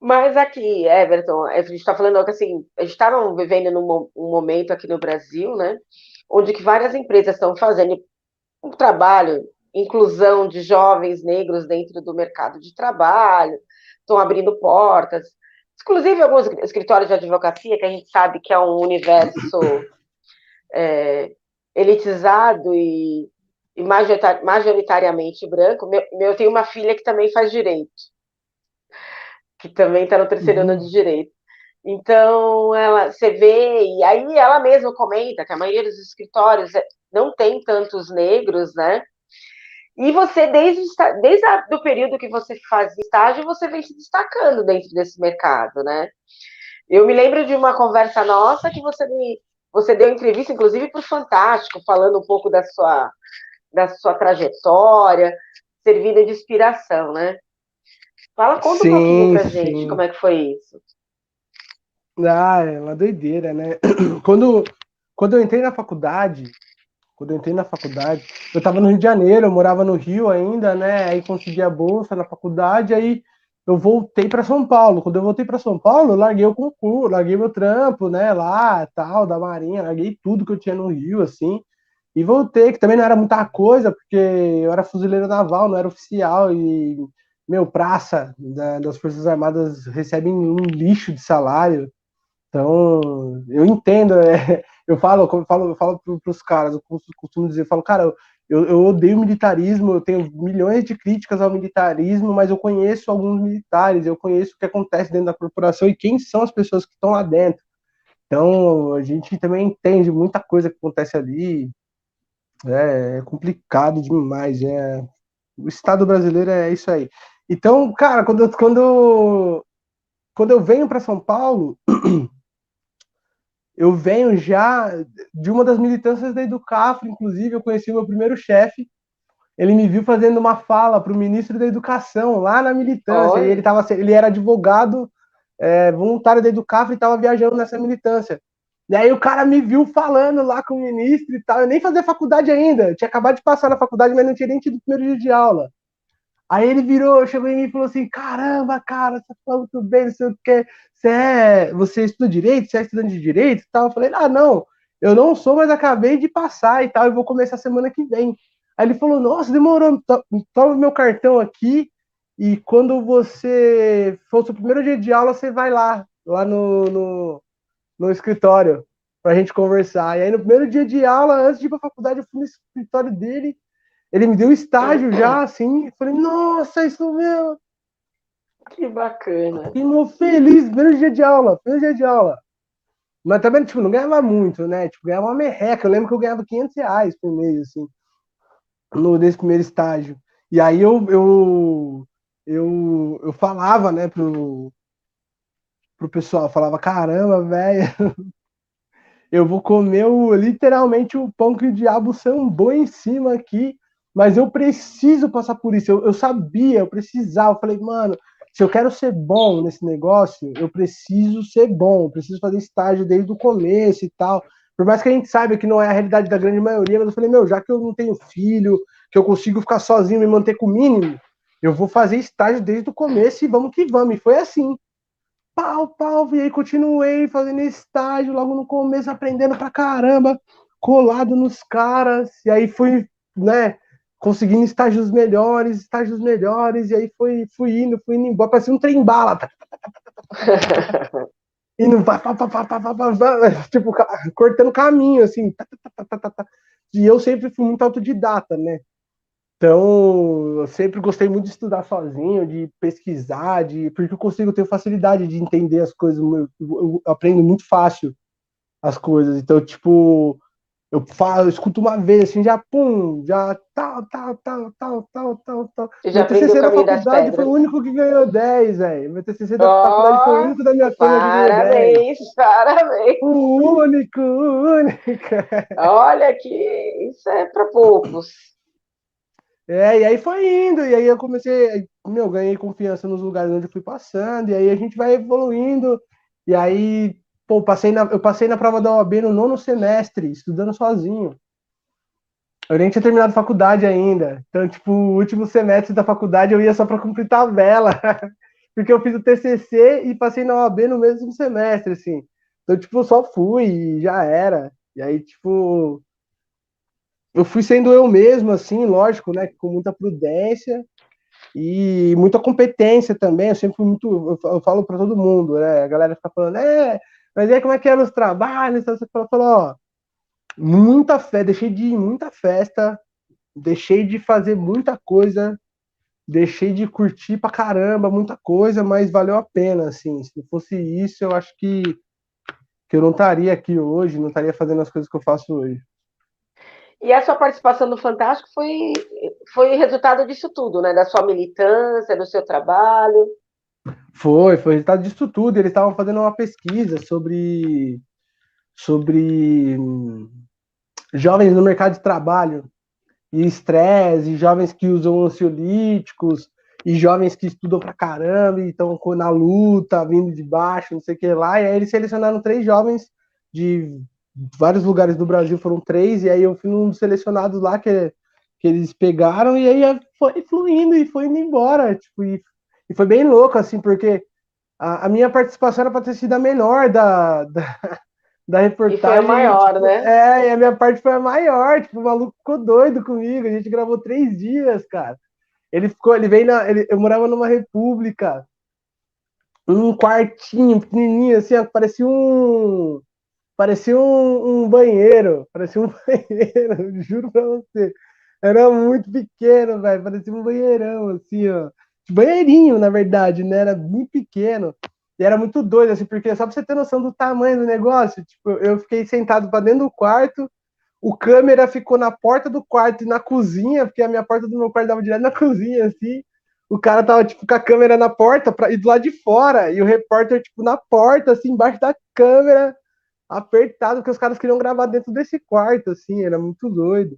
Mas aqui, Everton, a gente está falando que assim, a gente está vivendo num um momento aqui no Brasil, né, onde que várias empresas estão fazendo um trabalho, inclusão de jovens negros dentro do mercado de trabalho, estão abrindo portas, inclusive alguns escritórios de advocacia, que a gente sabe que é um universo é, elitizado e, e majoritariamente branco. Meu, eu tenho uma filha que também faz direito, que também está no terceiro uhum. ano de direito. Então, ela, você vê, e aí ela mesma comenta que a maioria dos escritórios é, não tem tantos negros, né? E você, desde, desde o período que você faz estágio, você vem se destacando dentro desse mercado, né? Eu me lembro de uma conversa nossa que você me, você deu entrevista, inclusive, para o Fantástico, falando um pouco da sua, da sua trajetória, servindo de inspiração, né? Fala, conta sim, um pouquinho pra gente como é que foi isso. Ah, é uma doideira, né? Quando, quando eu entrei na faculdade, quando eu entrei na faculdade, eu estava no Rio de Janeiro, eu morava no Rio ainda, né? Aí consegui a bolsa na faculdade, aí eu voltei para São Paulo. Quando eu voltei para São Paulo, eu larguei o concurso, larguei meu trampo, né? Lá, tal, da Marinha, larguei tudo que eu tinha no Rio, assim, e voltei, que também não era muita coisa, porque eu era fuzileiro naval, não era oficial, e, meu, praça da, das Forças Armadas recebem um lixo de salário. Então, eu entendo, é, eu falo, eu falo, eu falo para os caras, eu costumo dizer, eu falo, cara, eu, eu odeio militarismo, eu tenho milhões de críticas ao militarismo, mas eu conheço alguns militares, eu conheço o que acontece dentro da corporação e quem são as pessoas que estão lá dentro. Então, a gente também entende muita coisa que acontece ali, é, é complicado demais, é, o Estado brasileiro é isso aí. Então, cara, quando, quando, quando eu venho para São Paulo, eu venho já de uma das militâncias da Educafro, inclusive eu conheci o meu primeiro chefe, ele me viu fazendo uma fala para o ministro da Educação lá na militância, e ele, tava, ele era advogado é, voluntário da Educafro e estava viajando nessa militância. E aí o cara me viu falando lá com o ministro e tal, eu nem fazia faculdade ainda, eu tinha acabado de passar na faculdade, mas não tinha nem tido o primeiro dia de aula. Aí ele virou, chegou em mim e falou assim: caramba, cara, você fala muito bem, não sei o que. Você, é, você estuda direito? Você é estudante de direito tal? Eu falei: ah, não, eu não sou, mas acabei de passar e tal, e vou começar semana que vem. Aí ele falou: nossa, demorou, toma meu cartão aqui, e quando você for o seu primeiro dia de aula, você vai lá, lá no, no, no escritório, pra gente conversar. E aí no primeiro dia de aula, antes de ir pra faculdade, eu fui no escritório dele ele me deu estágio já, assim. Falei, nossa, isso mesmo. Que bacana. Fiquei feliz, primeiro dia de aula, primeiro dia de aula. Mas também, tipo, não ganhava muito, né? Tipo, ganhava uma merreca. Eu lembro que eu ganhava 500 reais por mês, assim, no, nesse primeiro estágio. E aí eu, eu, eu, eu falava, né, pro, pro pessoal, falava, caramba, velho, eu vou comer o, literalmente o pão que o diabo sambou em cima aqui mas eu preciso passar por isso. Eu, eu sabia, eu precisava. Eu falei, mano, se eu quero ser bom nesse negócio, eu preciso ser bom, eu preciso fazer estágio desde o começo e tal. Por mais que a gente saiba que não é a realidade da grande maioria, mas eu falei, meu, já que eu não tenho filho, que eu consigo ficar sozinho e me manter com o mínimo, eu vou fazer estágio desde o começo e vamos que vamos. E foi assim. Pau, pau, e aí continuei fazendo estágio logo no começo, aprendendo pra caramba, colado nos caras, e aí fui, né, conseguindo estágios melhores, estágios melhores, e aí foi, fui indo, fui indo embora, parecia um trem bala. e não vai, tipo, cortando caminho, assim. E eu sempre fui muito autodidata, né? Então, eu sempre gostei muito de estudar sozinho, de pesquisar, de porque eu consigo ter facilidade de entender as coisas, eu, eu aprendo muito fácil as coisas. Então, tipo, eu falo, eu escuto uma vez, assim, já pum, já tal, tal, tal, tal, tal, tal, tal. O caminho das pedras. foi o único que ganhou 10, velho. Meu TCC da oh, faculdade foi o único da minha turma que ganhou 10. Parabéns, parabéns. O único, o único. Olha que isso é para poucos. É, e aí foi indo, e aí eu comecei, meu, ganhei confiança nos lugares onde eu fui passando, e aí a gente vai evoluindo, e aí Pô, passei na, eu passei na prova da OAB no nono semestre, estudando sozinho. Eu nem tinha terminado faculdade ainda. Então, tipo, o último semestre da faculdade eu ia só para cumprir tabela. Porque eu fiz o TCC e passei na OAB no mesmo semestre, assim. Então, tipo, só fui e já era. E aí, tipo, eu fui sendo eu mesmo, assim, lógico, né, com muita prudência e muita competência também. Eu sempre fui muito, eu falo para todo mundo, né? A galera fica falando, é, mas aí como é que eram os trabalhos? Você falou, ó, muita fé, deixei de ir muita festa, deixei de fazer muita coisa, deixei de curtir pra caramba muita coisa, mas valeu a pena, assim. Se não fosse isso, eu acho que, que eu não estaria aqui hoje, não estaria fazendo as coisas que eu faço hoje. E a sua participação no Fantástico foi, foi resultado disso tudo, né? Da sua militância, do seu trabalho. Foi, foi resultado disso tudo. Eles estavam fazendo uma pesquisa sobre, sobre hum, jovens no mercado de trabalho e estresse, e jovens que usam ansiolíticos, e jovens que estudam pra caramba e estão na luta, vindo de baixo, não sei o que lá. E aí eles selecionaram três jovens de vários lugares do Brasil, foram três, e aí eu fui um dos selecionados lá que, que eles pegaram, e aí foi fluindo e foi indo embora. Tipo, e e foi bem louco, assim, porque a, a minha participação era para ter sido a melhor da, da, da reportagem. E foi a maior, tipo, né? É, e a minha parte foi a maior. Tipo, o maluco ficou doido comigo. A gente gravou três dias, cara. Ele ficou, ele veio na. Ele, eu morava numa república, num quartinho pequenininho, assim, ó, parecia um. Parecia um, um banheiro. Parecia um banheiro, juro pra você. Era muito pequeno, velho. Parecia um banheirão, assim, ó banheirinho, na verdade, né? Era bem pequeno. E era muito doido, assim, porque só pra você ter noção do tamanho do negócio, tipo, eu fiquei sentado para dentro do quarto, o câmera ficou na porta do quarto e na cozinha, porque a minha porta do meu quarto dava direto na cozinha, assim. O cara tava, tipo, com a câmera na porta pra, e do lado de fora, e o repórter, tipo, na porta, assim, embaixo da câmera, apertado, porque os caras queriam gravar dentro desse quarto, assim, era muito doido.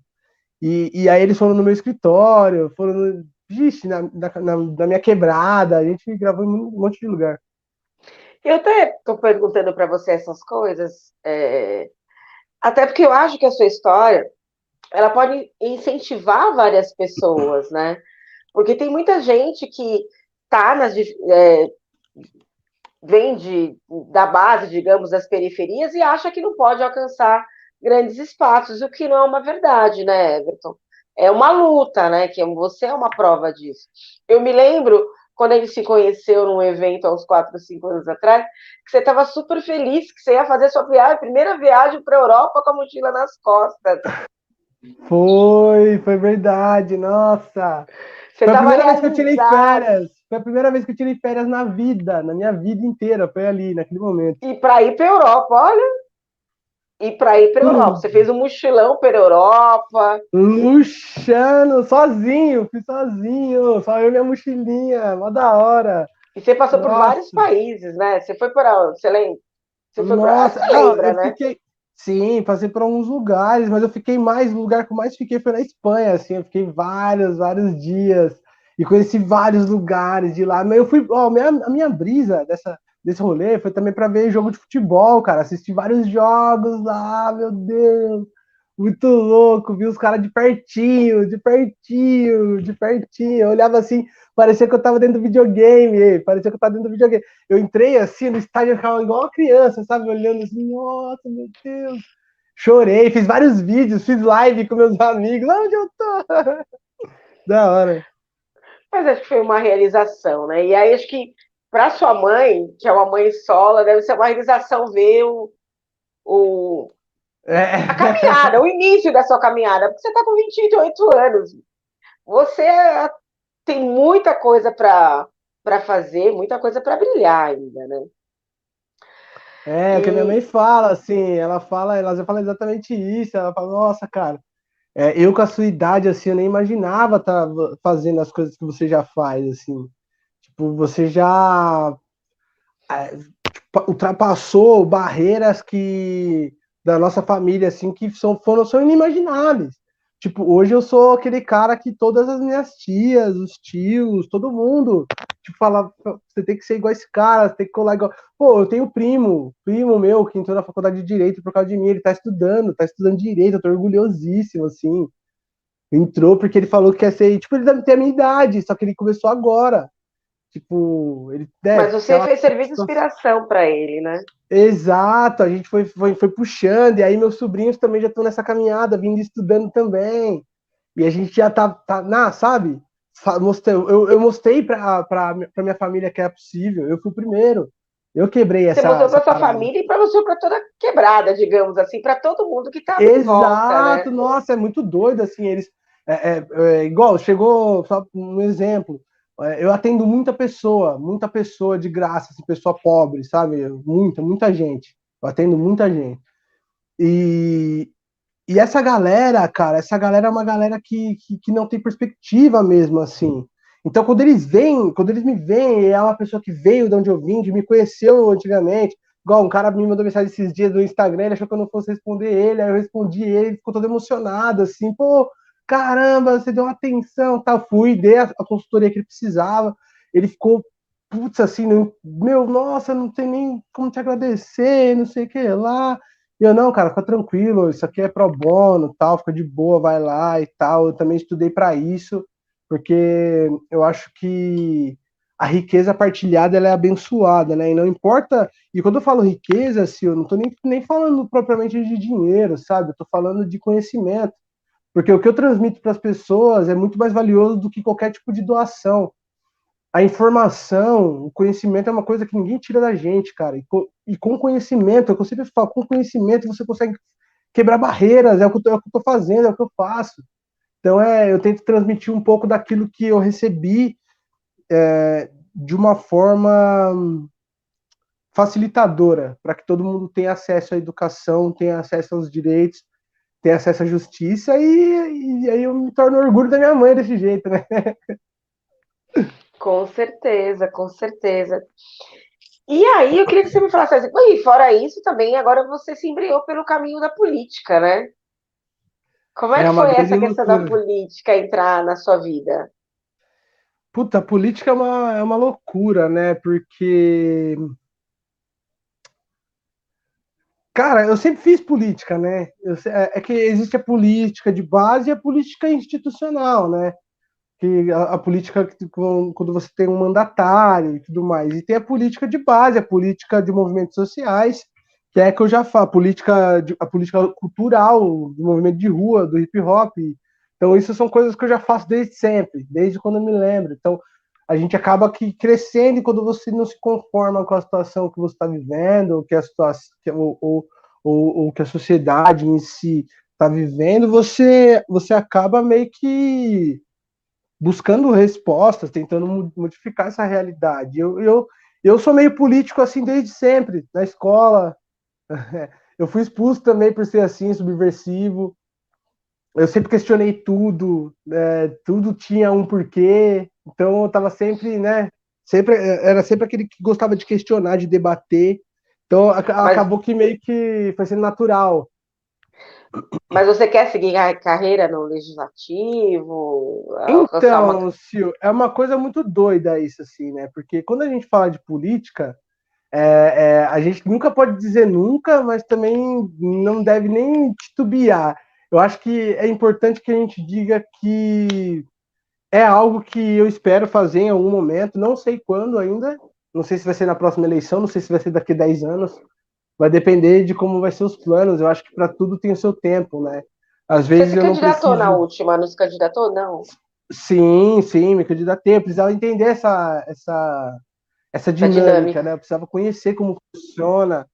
E, e aí eles foram no meu escritório, foram no, Vixe, na, na, na, minha quebrada, a gente gravou em um monte de lugar. Eu até estou perguntando para você essas coisas, é... até porque eu acho que a sua história ela pode incentivar várias pessoas, né? Porque tem muita gente que tá nas é, vem de, da base, digamos, das periferias e acha que não pode alcançar grandes espaços, o que não é uma verdade, né, Everton? É uma luta, né? Que você é uma prova disso. Eu me lembro quando a gente se conheceu num evento há uns 4, 5 anos atrás, que você estava super feliz que você ia fazer sua viagem, primeira viagem para a Europa com a mochila nas costas. Foi, foi verdade, nossa. Você foi a primeira vez que eu tirei férias. Foi a primeira vez que eu tirei férias na vida, na minha vida inteira, foi ali, naquele momento. E para ir para a Europa, olha e para ir para Europa. Você fez um mochilão pela Europa. Luxando, sozinho, fui sozinho, só eu e minha mochilinha, mó da hora. E você passou Nossa. por vários países, né? Você foi para você lembra? Você foi Nossa, pra... Você lembra, né? Fiquei... Sim, passei por alguns lugares, mas eu fiquei mais, o lugar que eu mais fiquei foi na Espanha, assim, eu fiquei vários, vários dias e conheci vários lugares de lá. Mas eu fui, ó, minha, a minha brisa dessa desse rolê foi também para ver jogo de futebol, cara. Assisti vários jogos lá, meu Deus. Muito louco, vi os caras de pertinho, de pertinho, de pertinho. Eu olhava assim, parecia que eu tava dentro do videogame, parecia que eu tava dentro do videogame. Eu entrei assim no estádio, ficava igual uma criança, sabe? Olhando assim, nossa, meu Deus. Chorei, fiz vários vídeos, fiz live com meus amigos. Onde eu tô? Da hora. Mas acho que foi uma realização, né? E aí acho que para sua mãe, que é uma mãe sola, deve ser uma realização ver o, o é. a caminhada, o início da sua caminhada, porque você está com 28 anos. Você tem muita coisa para fazer, muita coisa para brilhar ainda, né? É, o que a minha mãe fala, assim, ela fala, ela já fala exatamente isso, ela fala, nossa, cara, é, eu com a sua idade, assim, eu nem imaginava estar tá fazendo as coisas que você já faz, assim. Tipo, você já é, ultrapassou barreiras que da nossa família, assim, que são, foram, são inimagináveis. Tipo, hoje eu sou aquele cara que todas as minhas tias, os tios, todo mundo, tipo, fala, você tem que ser igual esse cara, você tem que colar igual. Pô, eu tenho primo, primo meu, que entrou na faculdade de Direito por causa de mim, ele tá estudando, tá estudando Direito, eu tô orgulhosíssimo, assim. Entrou porque ele falou que quer ser, tipo, ele tem a minha idade, só que ele começou agora. Tipo, ele. É, Mas você fez serviço de inspiração para ele, né? Exato, a gente foi, foi, foi puxando, e aí meus sobrinhos também já estão nessa caminhada, vindo estudando também. E a gente já tá, tá na, sabe? Mostrei, eu, eu mostrei para minha família que é possível, eu fui o primeiro. Eu quebrei essa. Você mostrou para sua família e para você para toda quebrada, digamos assim, para todo mundo que tá Exato, volta, né? nossa, é muito doido assim, eles é, é, é, igual, chegou só um exemplo. É, eu atendo muita pessoa, muita pessoa de graça, assim, pessoa pobre, sabe? Muita, muita gente. Eu atendo muita gente. E, e essa galera, cara, essa galera é uma galera que, que, que, não tem perspectiva mesmo, assim. Então, quando eles vêm, quando eles me veem, é uma pessoa que veio de onde eu vim, de me conheceu antigamente. Igual um cara me mandou mensagem esses dias no Instagram, ele achou que eu não fosse responder ele, aí eu respondi ele, ficou todo emocionado, assim, pô, caramba, você deu uma atenção, tá? Fui, dei a, a consultoria que ele precisava. Ele ficou, putz, assim, não, meu, nossa, não tem nem como te agradecer, não sei o que lá. E eu, não, cara, fica tranquilo, isso aqui é pro bono, tal, fica de boa, vai lá e tal. Eu também estudei para isso, porque eu acho que a riqueza partilhada ela é abençoada, né? E não importa. E quando eu falo riqueza, assim, eu não tô nem, nem falando propriamente de dinheiro, sabe? Eu tô falando de conhecimento. Porque o que eu transmito para as pessoas é muito mais valioso do que qualquer tipo de doação. A informação, o conhecimento é uma coisa que ninguém tira da gente, cara. E com, e com conhecimento, é eu sempre falo, com conhecimento você consegue quebrar barreiras, é o que eu estou fazendo, é o que eu faço. Então, é, eu tento transmitir um pouco daquilo que eu recebi é, de uma forma facilitadora, para que todo mundo tenha acesso à educação, tenha acesso aos direitos, ter acesso à justiça e, e aí eu me torno orgulho da minha mãe desse jeito, né? Com certeza, com certeza. E aí, eu queria que você me falasse assim, e fora isso também, agora você se embriou pelo caminho da política, né? Como é, é que foi essa questão loucura. da política entrar na sua vida? Puta, a política é uma, é uma loucura, né? Porque Cara, eu sempre fiz política, né? Eu, é, é, que existe a política de base e a política institucional, né? Que a, a, política quando você tem um mandatário e tudo mais. E tem a política de base, a política de movimentos sociais, que é que eu já falo, a política, de, a política cultural, do movimento de rua, do hip hop. Então, isso são coisas que eu já faço desde sempre, desde quando eu me lembro. Então, a gente acaba que crescendo e quando você não se conforma com a situação que você está vivendo, ou que a situação, ou, ou, ou, ou que a sociedade em si está vivendo, você, você acaba meio que buscando respostas, tentando modificar essa realidade. Eu, eu, eu sou meio político assim desde sempre, na escola. Eu fui expulso também por ser assim, subversivo. Eu sempre questionei tudo, é, tudo tinha um porquê. Então eu tava sempre, né? Sempre, era sempre aquele que gostava de questionar, de debater. Então Mas... acabou que meio que foi sendo natural. Mas você quer seguir a carreira no legislativo? Então, uma... Sil, é uma coisa muito doida isso, assim, né? Porque quando a gente fala de política, é, é, a gente nunca pode dizer nunca, mas também não deve nem titubear. Eu acho que é importante que a gente diga que é algo que eu espero fazer em algum momento, não sei quando ainda, não sei se vai ser na próxima eleição, não sei se vai ser daqui a 10 anos, vai depender de como vai ser os planos, eu acho que para tudo tem o seu tempo, né? Às vezes Você se candidatou preciso... na última, não se candidatou? Não. Sim, sim, me candidatei. Eu precisava entender essa, essa, essa dinâmica, dinâmica, né? Eu precisava conhecer como funciona.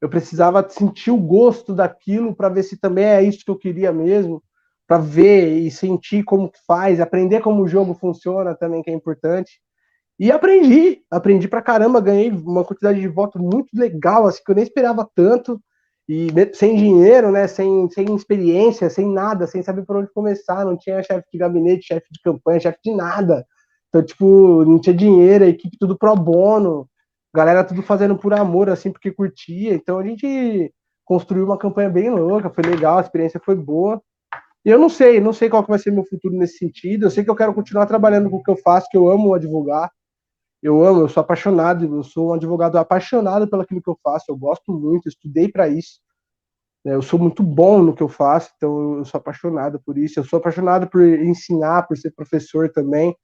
Eu precisava sentir o gosto daquilo para ver se também é isso que eu queria mesmo, para ver e sentir como que faz, aprender como o jogo funciona também, que é importante. E aprendi, aprendi pra caramba, ganhei uma quantidade de votos muito legal, assim, que eu nem esperava tanto, e sem dinheiro, né, sem, sem experiência, sem nada, sem saber por onde começar, não tinha chefe de gabinete, chefe de campanha, chefe de nada. Então, tipo, não tinha dinheiro, a equipe tudo pro bono, galera tudo fazendo por amor, assim, porque curtia. Então a gente construiu uma campanha bem louca, foi legal, a experiência foi boa. E eu não sei, não sei qual vai ser meu futuro nesse sentido. Eu sei que eu quero continuar trabalhando com o que eu faço, que eu amo advogar. Eu amo, eu sou apaixonado, eu sou um advogado apaixonado pelo aquilo que eu faço, eu gosto muito, estudei para isso. Né, eu sou muito bom no que eu faço, então eu sou apaixonado por isso. Eu sou apaixonado por ensinar, por ser professor também.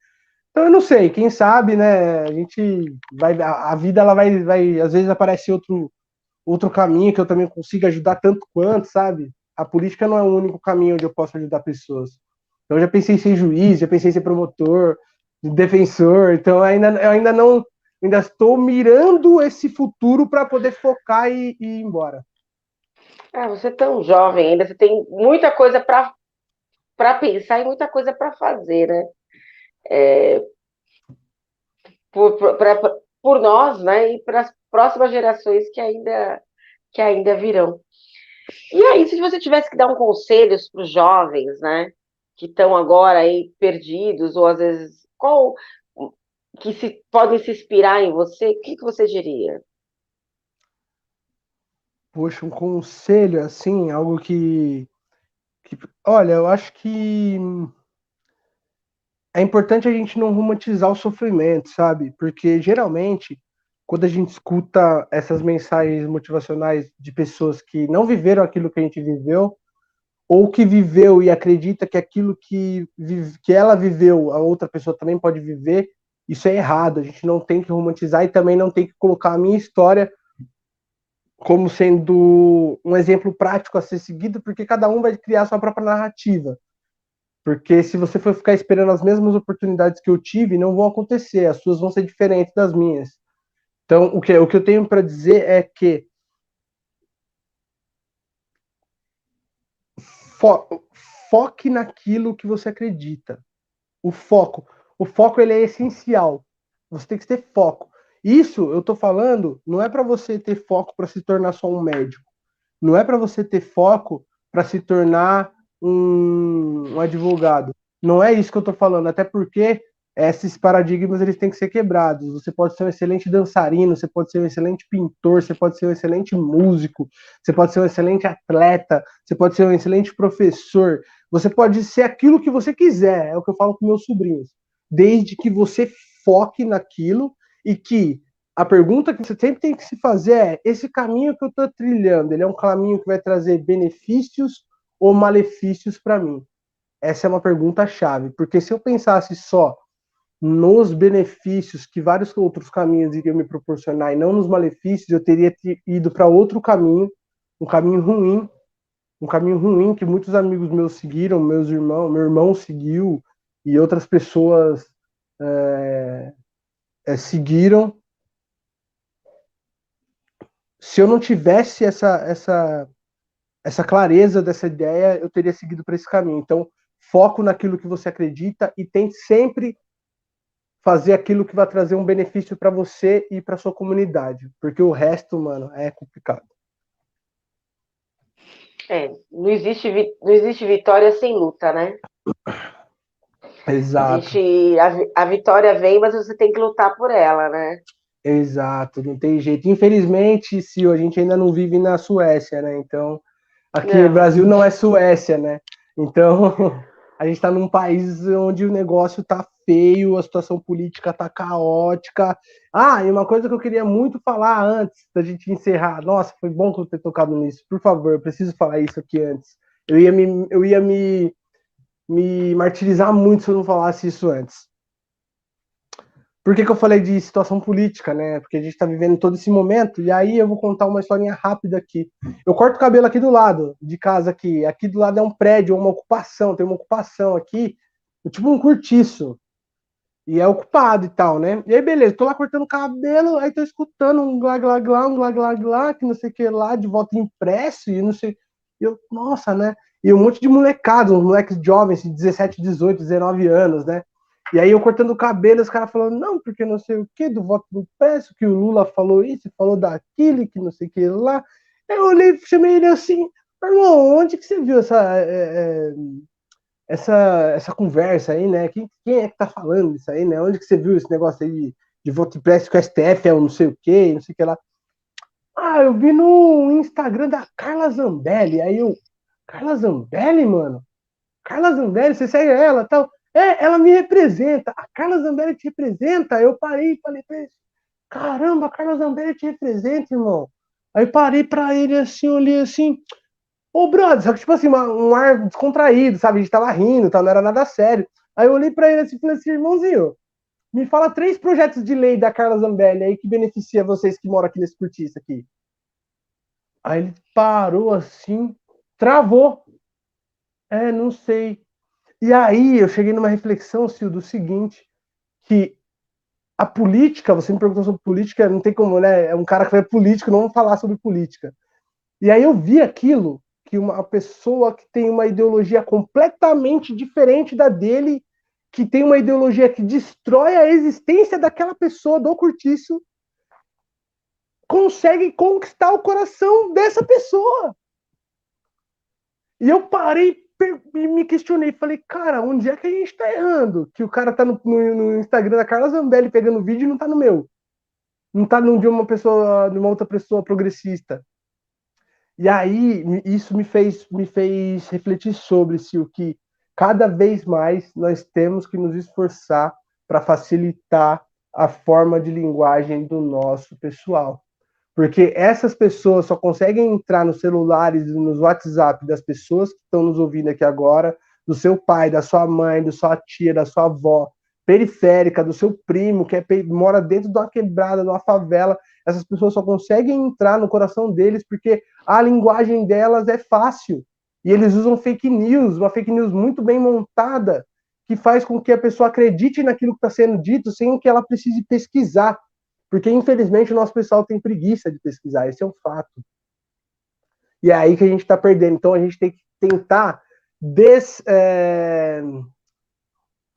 Então eu não sei, quem sabe, né? A gente vai, a vida ela vai, vai, às vezes aparece outro outro caminho que eu também consiga ajudar tanto quanto, sabe? A política não é o único caminho onde eu posso ajudar pessoas. Então eu já pensei em ser juiz, já pensei em ser promotor, defensor. Então ainda, eu ainda não, ainda estou mirando esse futuro para poder focar e, e, ir embora. Ah, você é tão jovem ainda, você tem muita coisa para para pensar e muita coisa para fazer, né? É, por, pra, por nós, né? E para as próximas gerações que ainda que ainda virão. E aí, se você tivesse que dar um conselho para os jovens, né? Que estão agora aí perdidos, ou às vezes qual que se podem se inspirar em você? O que, que você diria? Poxa, um conselho assim, algo que, que olha, eu acho que é importante a gente não romantizar o sofrimento, sabe? Porque geralmente, quando a gente escuta essas mensagens motivacionais de pessoas que não viveram aquilo que a gente viveu, ou que viveu e acredita que aquilo que, que ela viveu, a outra pessoa também pode viver, isso é errado. A gente não tem que romantizar e também não tem que colocar a minha história como sendo um exemplo prático a ser seguido, porque cada um vai criar sua própria narrativa. Porque se você for ficar esperando as mesmas oportunidades que eu tive, não vão acontecer, as suas vão ser diferentes das minhas. Então, o que, o que eu tenho para dizer é que fo foque naquilo que você acredita. O foco. O foco ele é essencial. Você tem que ter foco. Isso eu estou falando não é para você ter foco para se tornar só um médico. Não é para você ter foco para se tornar um, um, advogado. Não é isso que eu estou falando. Até porque esses paradigmas eles têm que ser quebrados. Você pode ser um excelente dançarino, você pode ser um excelente pintor, você pode ser um excelente músico, você pode ser um excelente atleta, você pode ser um excelente professor, você pode ser aquilo que você quiser, é o que eu falo com meus sobrinhos. Desde que você foque naquilo e que a pergunta que você sempre tem que se fazer é: esse caminho que eu estou trilhando, ele é um caminho que vai trazer benefícios ou malefícios para mim? Essa é uma pergunta chave, porque se eu pensasse só nos benefícios que vários outros caminhos iriam me proporcionar e não nos malefícios, eu teria ido para outro caminho, um caminho ruim, um caminho ruim que muitos amigos meus seguiram, meus irmãos, meu irmão seguiu e outras pessoas é, é, seguiram. Se eu não tivesse essa, essa, essa clareza dessa ideia, eu teria seguido para esse caminho. Então, foco naquilo que você acredita e tente sempre fazer aquilo que vai trazer um benefício para você e para sua comunidade, porque o resto, mano, é complicado. É, não existe, não existe vitória sem luta, né? Exato. Existe, a, a vitória vem, mas você tem que lutar por ela, né? Exato, não tem jeito. Infelizmente, se a gente ainda não vive na Suécia, né? Então, aqui não. no Brasil não é Suécia, né? Então, a gente está num país onde o negócio está feio, a situação política está caótica. Ah, e uma coisa que eu queria muito falar antes da gente encerrar. Nossa, foi bom que eu ter tocado nisso. Por favor, eu preciso falar isso aqui antes. Eu ia me, eu ia me, me martirizar muito se eu não falasse isso antes. Por que, que eu falei de situação política, né? Porque a gente está vivendo todo esse momento, e aí eu vou contar uma historinha rápida aqui. Eu corto o cabelo aqui do lado de casa aqui. Aqui do lado é um prédio, uma ocupação, tem uma ocupação aqui tipo um curtiço. E é ocupado e tal, né? E aí, beleza, tô lá cortando cabelo, aí tô escutando um glá, glá, glá, um glá, glá, glá, que não sei o que lá, de volta impresso, e não sei. E eu, nossa, né? E um monte de molecados, uns moleques jovens, de 17, 18, 19 anos, né? E aí eu cortando o cabelo, os caras falando, não, porque não sei o que, do voto do impresso, que o Lula falou isso, falou daquilo, que não sei o que lá. Eu olhei, chamei ele assim, irmão, onde que você viu essa. É, é, essa, essa conversa aí, né? Quem, quem é que tá falando isso aí, né? Onde que você viu esse negócio aí de, de voto impresso com o STF é um não sei o quê, não sei o que lá. Ah, eu vi no Instagram da Carla Zambelli. Aí eu, Carla Zambelli, mano? Carla Zambelli, você segue ela tal? É, ela me representa. A Carla Zambelli te representa. Eu parei e falei pra ele, caramba, a Carla Zambelli te representa, irmão. Aí parei pra ele assim, olhei assim, Ô, brother, só que, tipo assim, uma, um ar descontraído, sabe? A gente tava rindo, tá? não era nada sério. Aí eu olhei pra ele assim e falei assim, irmãozinho, me fala três projetos de lei da Carla Zambelli aí que beneficia vocês que moram aqui nesse cortiço aqui. Aí ele parou assim, travou. É, não sei. E aí eu cheguei numa reflexão, Sil, do seguinte, que a política, você me perguntou sobre política, não tem como, né? É um cara que é político, não vamos falar sobre política. E aí eu vi aquilo que uma pessoa que tem uma ideologia completamente diferente da dele, que tem uma ideologia que destrói a existência daquela pessoa do cortiço, consegue conquistar o coração dessa pessoa. E eu parei e me questionei, falei, cara, onde é que a gente tá errando? Que o cara tá no, no, no Instagram da Carla Zambelli pegando vídeo e não tá no meu. Não tá no de uma pessoa, de uma outra pessoa progressista. E aí isso me fez, me fez refletir sobre se o que cada vez mais nós temos que nos esforçar para facilitar a forma de linguagem do nosso pessoal. Porque essas pessoas só conseguem entrar nos celulares e nos WhatsApp das pessoas que estão nos ouvindo aqui agora, do seu pai, da sua mãe, da sua tia, da sua avó, periférica, do seu primo, que é, mora dentro de uma quebrada, de uma favela, essas pessoas só conseguem entrar no coração deles porque a linguagem delas é fácil. E eles usam fake news, uma fake news muito bem montada, que faz com que a pessoa acredite naquilo que está sendo dito sem que ela precise pesquisar. Porque, infelizmente, o nosso pessoal tem preguiça de pesquisar, esse é um fato. E é aí que a gente está perdendo. Então, a gente tem que tentar des, é,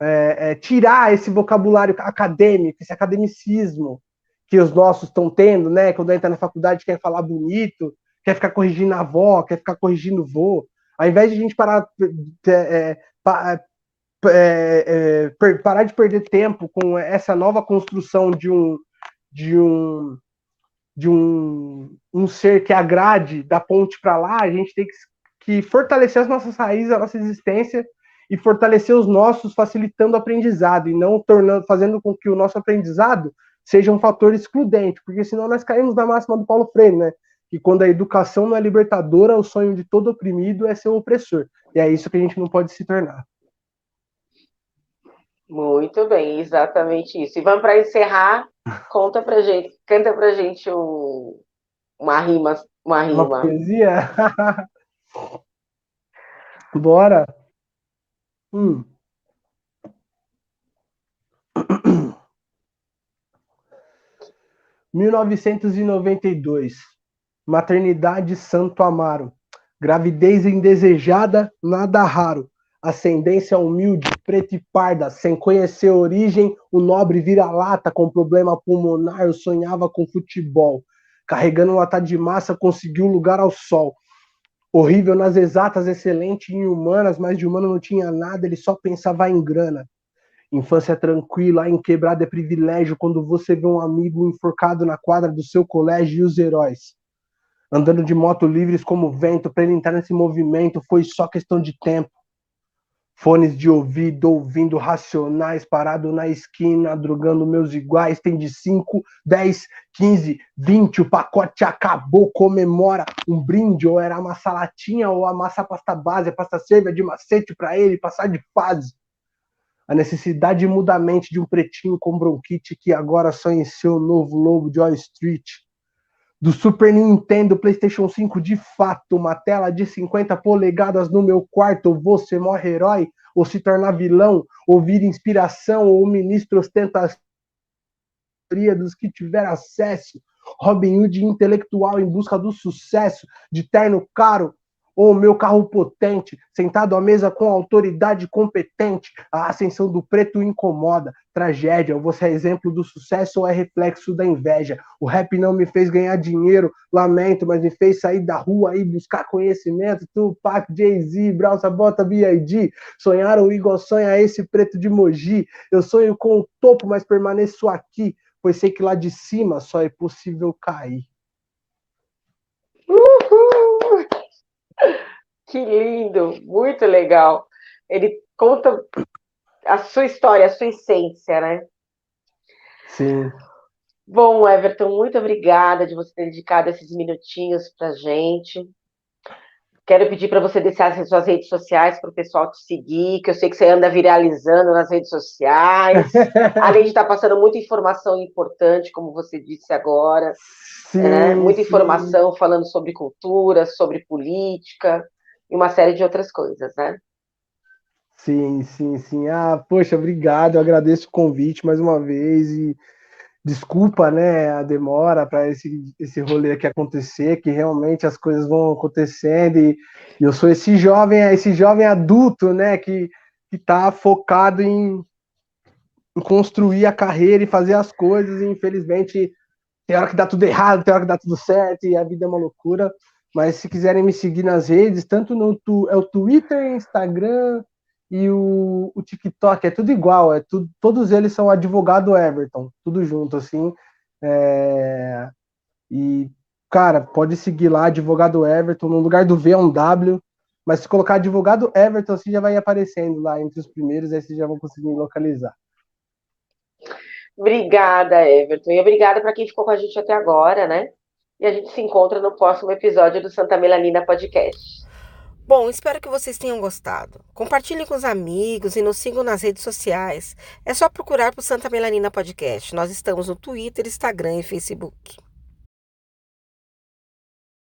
é, é, tirar esse vocabulário acadêmico, esse academicismo, que os nossos estão tendo, né? Quando entra na faculdade quer falar bonito, quer ficar corrigindo a avó, quer ficar corrigindo o vô. Ao invés de a gente parar, é, é, é, é parar de perder tempo com essa nova construção de um de um de um, um ser que agrade da ponte para lá, a gente tem que, que fortalecer as nossas raízes, a nossa existência e fortalecer os nossos, facilitando o aprendizado e não tornando, fazendo com que o nosso aprendizado seja um fator excludente, porque senão nós caímos na máxima do Paulo Freire, né? Que quando a educação não é libertadora, o sonho de todo oprimido é ser um opressor. E é isso que a gente não pode se tornar. Muito bem, exatamente isso. E vamos para encerrar, conta pra gente, canta pra gente um, uma rima, uma rima. Uma poesia? Bora. Hum. 1992. Maternidade Santo Amaro. Gravidez indesejada, nada raro. Ascendência humilde, preta e parda, sem conhecer origem, o nobre vira-lata com problema pulmonar, sonhava com futebol. Carregando lata de massa, conseguiu lugar ao sol. Horrível nas exatas, excelente em humanas, mas de humano não tinha nada, ele só pensava em grana. Infância tranquila, em quebrada é privilégio quando você vê um amigo enforcado na quadra do seu colégio e os heróis. Andando de moto livres como vento, para ele entrar nesse movimento foi só questão de tempo. Fones de ouvido, ouvindo racionais, parado na esquina, drogando meus iguais. Tem de 5, 10, 15, 20. O pacote acabou, comemora um brinde. Ou era massa latinha, ou a massa pasta base, a pasta cerveja de macete para ele passar de fase a necessidade imudamente de um pretinho com bronquite que agora só em seu novo lobo de Wall Street. Do Super Nintendo, PlayStation 5, de fato, uma tela de 50 polegadas no meu quarto, você morre herói, ou se tornar vilão, ou vir inspiração, ou ministro ostentação dos que tiver acesso, Robin Hood intelectual em busca do sucesso, de terno caro, ou meu carro potente, sentado à mesa com autoridade competente, a ascensão do preto incomoda, tragédia, você é exemplo do sucesso ou é reflexo da inveja? O rap não me fez ganhar dinheiro, lamento, mas me fez sair da rua e buscar conhecimento, Tupac, Jay-Z, Brown Sabota, B.I.D., sonharam igual sonha esse preto de Mogi, eu sonho com o topo, mas permaneço aqui, pois sei que lá de cima só é possível cair. Que lindo, muito legal. Ele conta a sua história, a sua essência, né? Sim. Bom, Everton, muito obrigada de você ter dedicado esses minutinhos para gente. Quero pedir para você deixar as suas redes sociais para o pessoal te seguir, que eu sei que você anda viralizando nas redes sociais, além de estar passando muita informação importante, como você disse agora, sim, né? muita sim. informação falando sobre cultura, sobre política e uma série de outras coisas, né? Sim, sim, sim. Ah, poxa, obrigado. Eu agradeço o convite mais uma vez e desculpa, né, a demora para esse, esse rolê aqui acontecer, que realmente as coisas vão acontecendo e, e eu sou esse jovem, esse jovem adulto, né, que que tá focado em, em construir a carreira e fazer as coisas e infelizmente tem hora que dá tudo errado, tem hora que dá tudo certo e a vida é uma loucura. Mas se quiserem me seguir nas redes, tanto no é o Twitter, Instagram e o, o TikTok, é tudo igual, é tudo, todos eles são advogado Everton, tudo junto, assim. É, e, cara, pode seguir lá, advogado Everton, no lugar do V é um W, mas se colocar advogado Everton, assim já vai aparecendo lá entre os primeiros, aí vocês já vão conseguir localizar. Obrigada, Everton. E obrigada para quem ficou com a gente até agora, né? E a gente se encontra no próximo episódio do Santa Melanina Podcast. Bom, espero que vocês tenham gostado. Compartilhem com os amigos e nos sigam nas redes sociais. É só procurar por Santa Melanina Podcast. Nós estamos no Twitter, Instagram e Facebook.